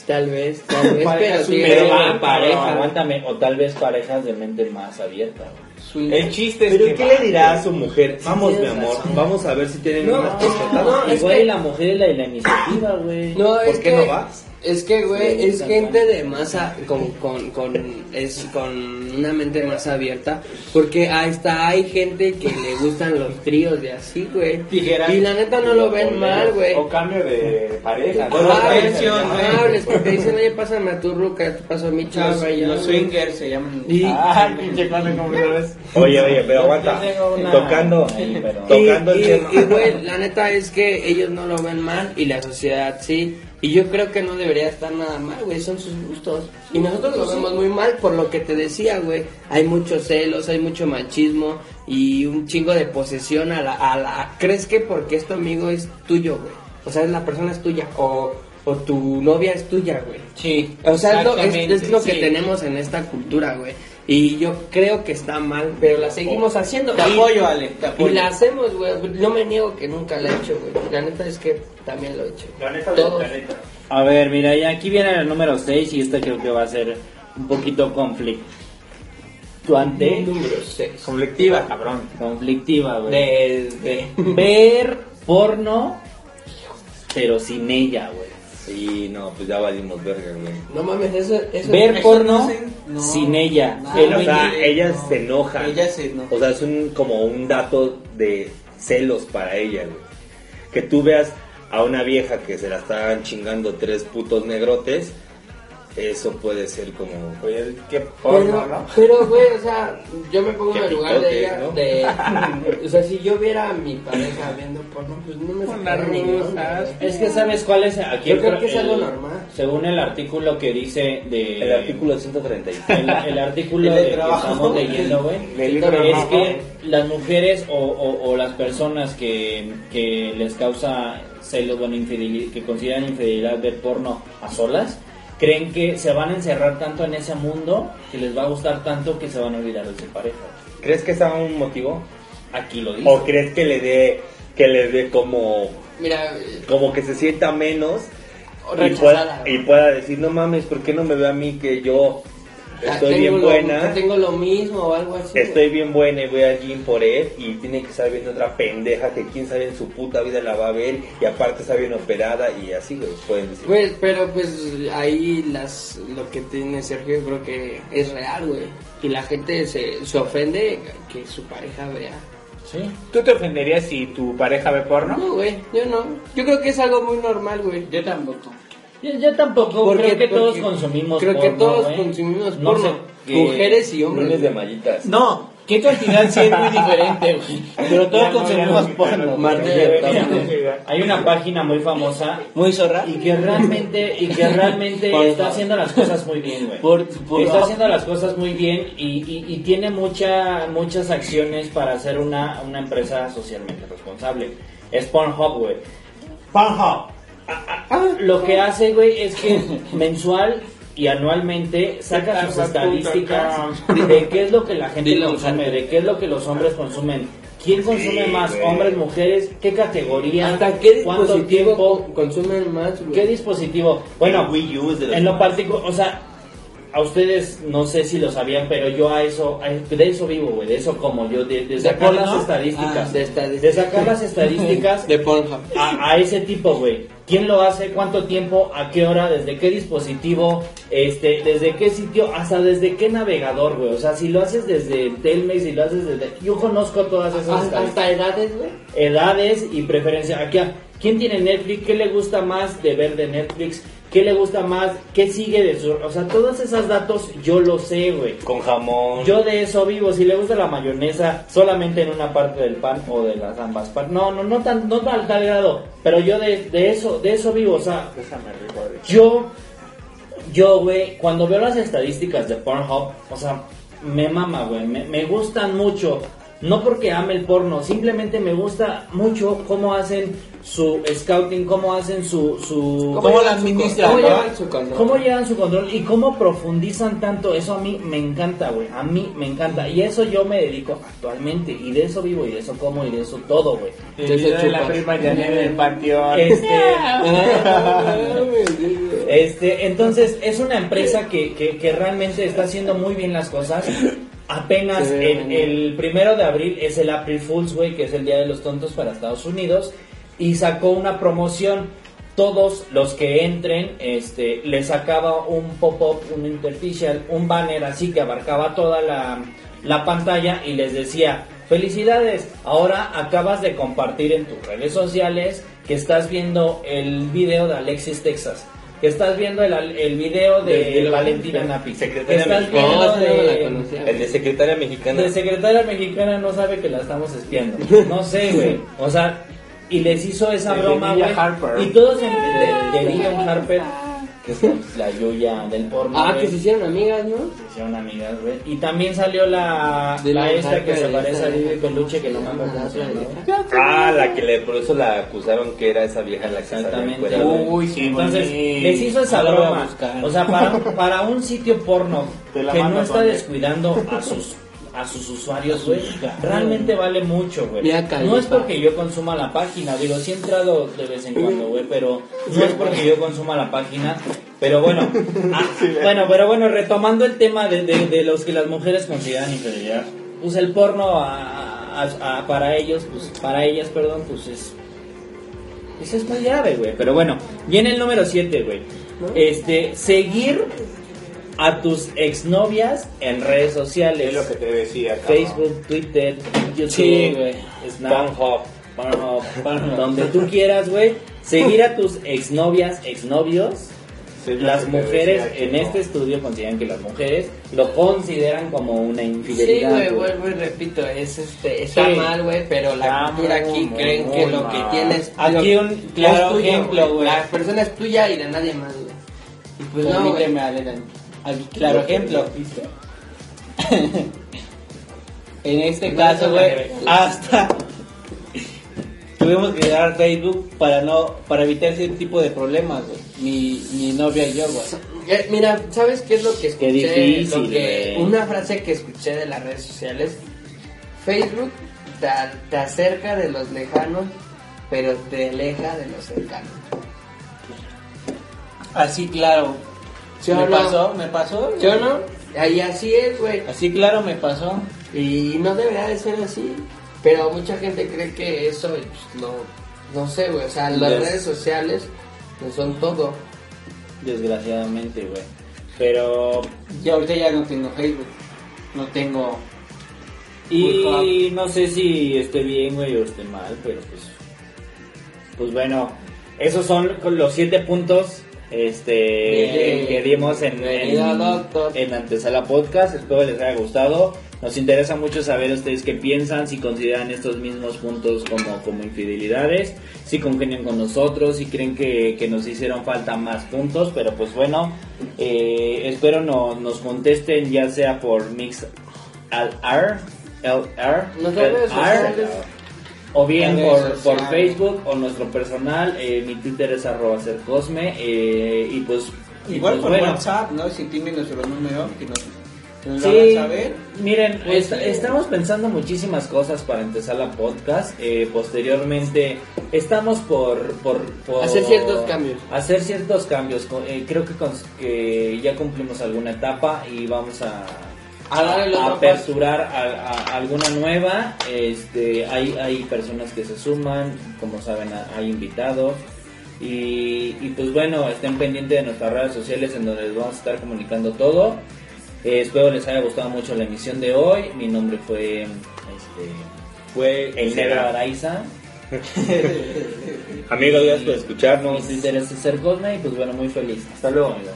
Tal vez, tal vez, pero sí, pero pero van, pareja. Aguántame, o tal vez parejas de mente más abierta, güey. El chiste es Pero que ¿qué le dirá a su mujer? Vamos, mi amor, razón. vamos a ver si tienen No, unas es- coquetas. no, es Igual que- la mujer es la, la iniciativa, güey. No, ¿Por es qué que, no vas? Es que, güey, Sí, es gente de masa, con, con, con, es, con una mente más abierta, porque ahí está, hay gente que le gustan los tríos de así, güey. Tijeras. Y la neta no lo ven mal, güey. O cambio de pareja. Bueno, Ah, pensión, güey. amables, que te dicen, oye, pásame a tu ruca, te paso a mi chava. Los, los swingers se llaman. Y- Ah, pinche cuando como sabes. Oye, oye, pero aguanta. Una- Tocando, ahí, pero- tocando y, el y- tema. y, güey, la neta es que ellos no lo ven mal y la sociedad sí. Y yo creo que no debería estar nada mal, güey, son sus gustos. Y nosotros lo vemos muy mal por lo que te decía, güey. Hay muchos celos, hay mucho machismo y un chingo de posesión a la... A la ¿Crees que porque es tu amigo es tuyo, güey? O sea, la persona es tuya o, o tu novia es tuya, güey. Sí. O sea, es lo, es- lo que tenemos en esta cultura, güey. Y yo creo que está mal, pero la seguimos haciendo. Te apoyo, Ale, te y la hacemos, güey. No me niego que nunca la he hecho, güey. La neta es que también lo he hecho. La neta, Todos. la neta. A ver, mira, y aquí viene el número 6 y este creo que va a ser un poquito conflictuante. Número 6. Conflictiva, cabrón. Conflictiva, güey. De, de... Ver porno, pero sin ella, güey. Y no, pues ya valimos verga, güey. No mames, eso, eso Ver eso porno no se- no. sin ella. No, O sea, ella se enoja. Ella se enoja. O sea, es un, como un dato de celos para ella, güey. Que tú veas a una vieja que se la estaban chingando tres putos negrotes, eso puede ser como... Oye, qué porno, Pero, ¿no? pero, güey, o sea, yo me pongo en el lugar de ella. ¿no? De, o sea, si yo viera a mi pareja viendo porno, pues no me güey. Es que sabes cuál es aquí Yo el- creo que es el- algo normal. Según el artículo que dice de El artículo 136. el, el artículo El de de que estamos leyendo, güey, es trabajo. que las mujeres o, o- o las personas que, que les causa celos, bueno, infidelidad, que consideran infidelidad ver porno a solas, creen que se van a encerrar tanto en ese mundo que les va a gustar tanto que se van a olvidar de su pareja. ¿Crees que sea un motivo? Aquí lo dice. ¿O crees que le dé que le dé como Mira, como que se sienta menos y pueda, y pueda decir, no mames, ¿por qué no me ve a mí que yo estoy tengo bien lo- buena? que tengo lo mismo o algo así. Estoy güey. bien buena y voy al gym por él y tiene que estar viendo otra pendeja que quién sabe en su puta vida la va a ver y aparte está bien operada y así, güey, pueden decir. Pues, pero pues ahí las, lo que tiene Sergio creo que es real, güey. Y la gente se, se ofende que su pareja vea. Sí. ¿Tú te ofenderías si tu pareja ve porno? No, güey, yo no. Yo creo que es algo muy normal, güey. Yo tampoco. Yo, yo tampoco Porque- creo que todos consumimos Creo que porno, todos güey. consumimos No porno. sé Mujeres y hombres. Lunes de mallitas. No, qué cantidad sí es muy diferente, güey. Pero todos consumimos porno. Hay una página muy famosa Muy zorra. y que realmente y que realmente Por está haciendo las cosas muy bien, güey. Por- por- está haciendo las cosas muy bien y, y- y tiene mucha, muchas acciones para ser una, una empresa socialmente responsable. Es Pornhub, güey. Pornhub. Lo que hace, güey, es que mensual y anualmente saca sus estadísticas de qué es lo que la gente Dilo, consume, de qué es lo que los hombres consumen. ¿Quién consume Sí, más? güey. ¿Hombres, mujeres? ¿Qué categoría? ¿Hasta qué ¿Cuánto dispositivo tiempo? con- consumen más, güey? ¿Qué dispositivo? Bueno, El Wii U es de los en lo particular, o sea, a ustedes no sé si lo sabían, pero yo a eso, a- de eso vivo, güey, de eso como yo, de, de sacar las estadísticas, Ah, de estadísticas. de sacar las estadísticas De Pornhub. a, a ese tipo, güey. ¿Quién lo hace? ¿Cuánto tiempo? ¿A qué hora? ¿Desde qué dispositivo? Este, ¿Desde qué sitio? Hasta desde qué navegador, güey. O sea, si lo haces desde Telmex, si lo haces desde... Yo conozco todas esas Hasta, hasta edades, güey. edades y preferencias. Aquí, ¿quién tiene Netflix? ¿Qué le gusta más de ver de Netflix? ¿Qué le gusta más? ¿Qué sigue de su...? O sea, todos esos datos yo lo sé, güey. Con jamón. Yo de eso vivo. Si le gusta la mayonesa solamente en una parte del pan o de las ambas partes. No, no, no tan, no tan tal grado. Pero yo de, de eso, de eso vivo. O sea, yo, yo, güey, cuando veo las estadísticas de Pornhub, o sea, me mama, güey, me, me gustan mucho. No porque ame el porno, simplemente me gusta mucho cómo hacen su scouting, cómo hacen su... su ¿Cómo la administran, no? ¿Cómo llevan su control? cómo llevan su control y cómo profundizan tanto. Eso a mí me encanta, güey. A mí me encanta. Y eso yo me dedico actualmente. Y de eso vivo y de eso como y de eso todo, güey. De la prima Janet en el panteón. Este... Ah, Este, entonces es una empresa que, que, que realmente está haciendo muy bien las cosas. Apenas el, el primero de abril es el April Fools, güey, que es el Día de los Tontos para Estados Unidos. Y sacó una promoción. Todos los que entren, este, les sacaba un pop-up, un interstitial, un banner así que abarcaba toda la, la pantalla y les decía, felicidades, ahora acabas de compartir en tus redes sociales que estás viendo el video de Alexis Texas, estás viendo el, el video de, De- de Valentina Napi, que Secretaria estás mexicana. de, conocía. El de secretaria mexicana. de secretaria mexicana no sabe que la estamos espiando. No sé, güey. O sea, y les hizo esa De broma, güey. Y todos en, de, Harper, que es la Yuya del porno. Ah, güey. que se hicieron amigas, ¿no? Se hicieron amigas, güey. Y también salió la, De la la esta que se parece a Vivi Peluche, que no me acuerdo cómo se llama, güey. Ah, la que le, por eso la acusaron que era esa vieja la que Exactamente. güey. Uy, sí, Entonces, les hizo esa broma. O sea, para, para un sitio porno que no está descuidando a sus a sus usuarios, güey, realmente vale mucho, güey. No es porque yo consuma la página, digo, sí he entrado de vez en cuando, güey, pero no es porque yo consuma la página, pero bueno, ah, bueno, pero bueno, retomando el tema de, de, de los que las mujeres consideran infidelidad, pues el porno a- a- a- para ellos, pues para ellas, perdón, pues es Eso es muy grave, güey. Pero bueno, viene el número 7, güey. Este, seguir a tus exnovias en redes sociales. Es lo que te decía. cabrón. Facebook, Twitter, YouTube, Sí, güey. Snap, Pornhub, Pornhub, donde tú quieras, güey. Seguir a tus exnovias, exnovios. Sí, Las mujeres decía, en este estudio consideran que las mujeres lo consideran como una Sí, infidelidad. güey, güey. vuelvo y repito, es este, está Sí. mal, güey, pero la Está cultura muy, aquí muy, creen muy que lo que tienes Aquí un claro ejemplo, güey. La persona es tuya y de nadie más, güey. Y pues no, güey. Claro ejemplo. en este caso, güey, hasta tuvimos que dar Facebook para no para evitar ese tipo de problemas, güey. Mi, mi novia y yo, güey. Eh, Mira, ¿sabes qué es lo que escuché? difícil, Lo que- una frase que escuché de las redes sociales. Facebook te, te acerca de los lejanos, pero te aleja de los cercanos. Así claro. ¿Sí o me no? pasó, me pasó. ¿Sí o no? Ahí así es, güey. Así claro me pasó. Y no debería de ser así. Pero mucha gente cree que eso, pues, no, no sé, güey. O sea, las Des- redes sociales no son todo. Desgraciadamente, güey. Pero Yo ahorita ya no tengo Facebook. No tengo Y no sé si esté bien, güey, o esté mal, pero pues. Pues bueno, esos son los siete puntos este Bien. que dimos en, Bienvenido, en, doctor. en Antesala Podcast. Espero les haya gustado. Nos interesa mucho saber ustedes qué piensan, si consideran estos mismos puntos como, como infidelidades, si congenian con nosotros, si creen que, que nos hicieron falta más puntos, pero pues bueno, eh, espero no, nos contesten ya sea por Mix LR, LR, Nuestras redes sociales. O bien por, por Facebook o nuestro personal, eh, mi Twitter es arroba sercosme, eh, y pues... y Igual pues por bueno. WhatsApp, ¿no? Si tienen nuestro número, que nos, que nos lo Sí, hagan saber. miren, Pues, est- sí. estamos pensando muchísimas cosas para empezar la podcast. eh, posteriormente, estamos por, por, por Hacer ciertos cambios. Hacer ciertos cambios. eh, creo que ya cumplimos alguna etapa y vamos a, A a aperturar a, a- alguna nueva. Este, hay, hay personas que se suman, como saben, hay invitados. Y, y pues bueno, estén pendientes de nuestras redes sociales en donde les vamos a estar comunicando todo. Eh, espero les haya gustado mucho la emisión de hoy. Mi nombre fue este, Fue El Negro Araiza. Amigos, gracias por Mi escucharnos. Twitter es Ser Cosme y pues bueno, muy feliz. Hasta luego, amigos.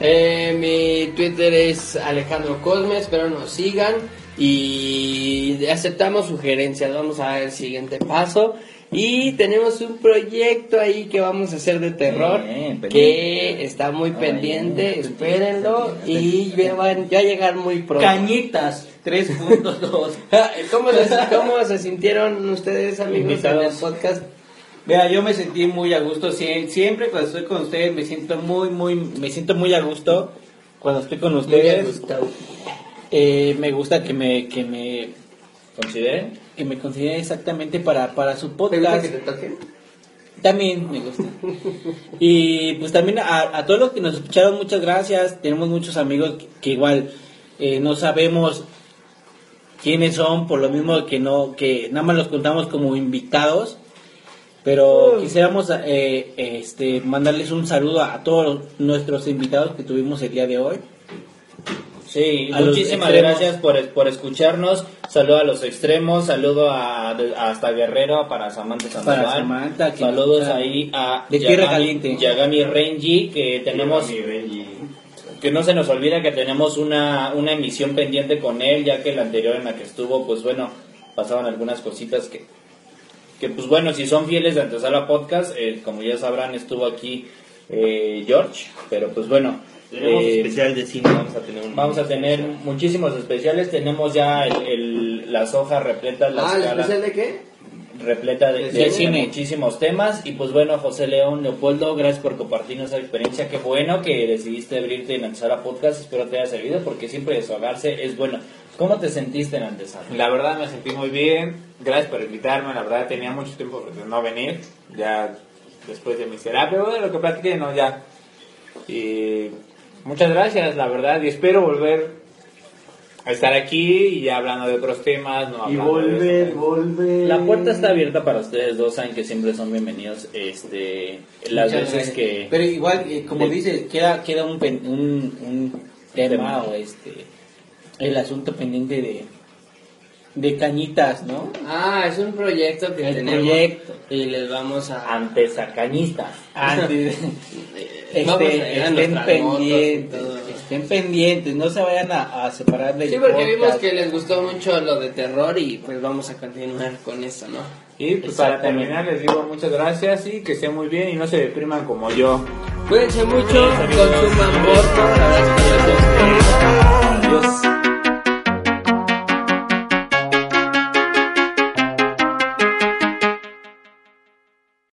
Eh, mi Twitter es Alejandro Cosme, espero nos sigan y aceptamos sugerencias. Vamos a ver el siguiente paso. Y tenemos un proyecto ahí que vamos a hacer de terror Bien, que está muy Ay, pendiente, espérenlo y ya va a llegar muy pronto. Cañitas 3.2. ¿Cómo, ¿Cómo se sintieron ustedes amigos en el podcast? Vea, yo me sentí muy a gusto. Sie- Siempre cuando estoy con ustedes me siento muy, muy, me siento muy a gusto. Cuando estoy con ustedes, eh, me gusta que me, que me, ¿Consideren? que me consideren exactamente para, para su ¿Te gusta podcast. que te toquen? También me gusta. Y pues también a, a todos los que nos escucharon, muchas gracias. Tenemos muchos amigos que, que igual eh, no sabemos quiénes son, por lo mismo que no, que nada más los contamos como invitados. Pero quisiéramos eh, este, mandarles un saludo a todos nuestros invitados que tuvimos el día de hoy. Sí, A muchísimas gracias por, por escucharnos. Saludo a los extremos, saludo a, de- hasta Guerrero para Samantha Sandoval. Para Samantha, que Saludos está ahí a de Tierra Yagami- Caliente. Yagami Renji, que tenemos que no se nos olvida que tenemos una, una emisión pendiente con él, ya que la anterior en la que estuvo, pues bueno, pasaban algunas cositas que, que pues bueno, si son fieles de Antesala Podcast, eh, como ya sabrán, estuvo aquí eh, George, pero pues bueno. Tenemos eh, especial de cine, vamos a tener un Vamos a tener muchísimos especiales. Tenemos ya el, el- las hojas repletas, la Ah, ¿el escala especial de qué? Repleta de, cine. muchísimos temas. Y pues bueno, José León, Leopoldo, gracias por compartirnos esa experiencia. Qué bueno que decidiste abrirte en Antesala Podcast. Espero te haya servido porque siempre desahogarse es bueno. ¿Cómo te sentiste en Antesala? La verdad me sentí muy bien. Gracias por invitarme. La verdad tenía mucho tiempo de no venir. Ya después de mi terapia, bueno, lo que platiqué, no, ya. Y muchas gracias, la verdad. Y espero volver a estar aquí y ya hablando de otros temas. No Y volver, volver. La puerta está abierta para ustedes dos, saben que siempre son bienvenidos. Este, las Muchas veces gracias. que. Pero igual, eh, como de- dices, queda, queda un, pen- un, un tema o este, el asunto pendiente de, de cañitas, ¿no? Ah, es un proyecto que El tenemos proyecto. y les vamos a... Antes a cañistas. Antes, vamos a este, estén pendientes, estén pendientes, no se vayan a, a separar del Sí, porque vimos que les gustó mucho lo de terror y pues vamos a continuar con eso, ¿no? Y pues para terminar les digo muchas gracias y que estén muy bien y no se depriman como yo. Cuídense mucho, consuman porno, la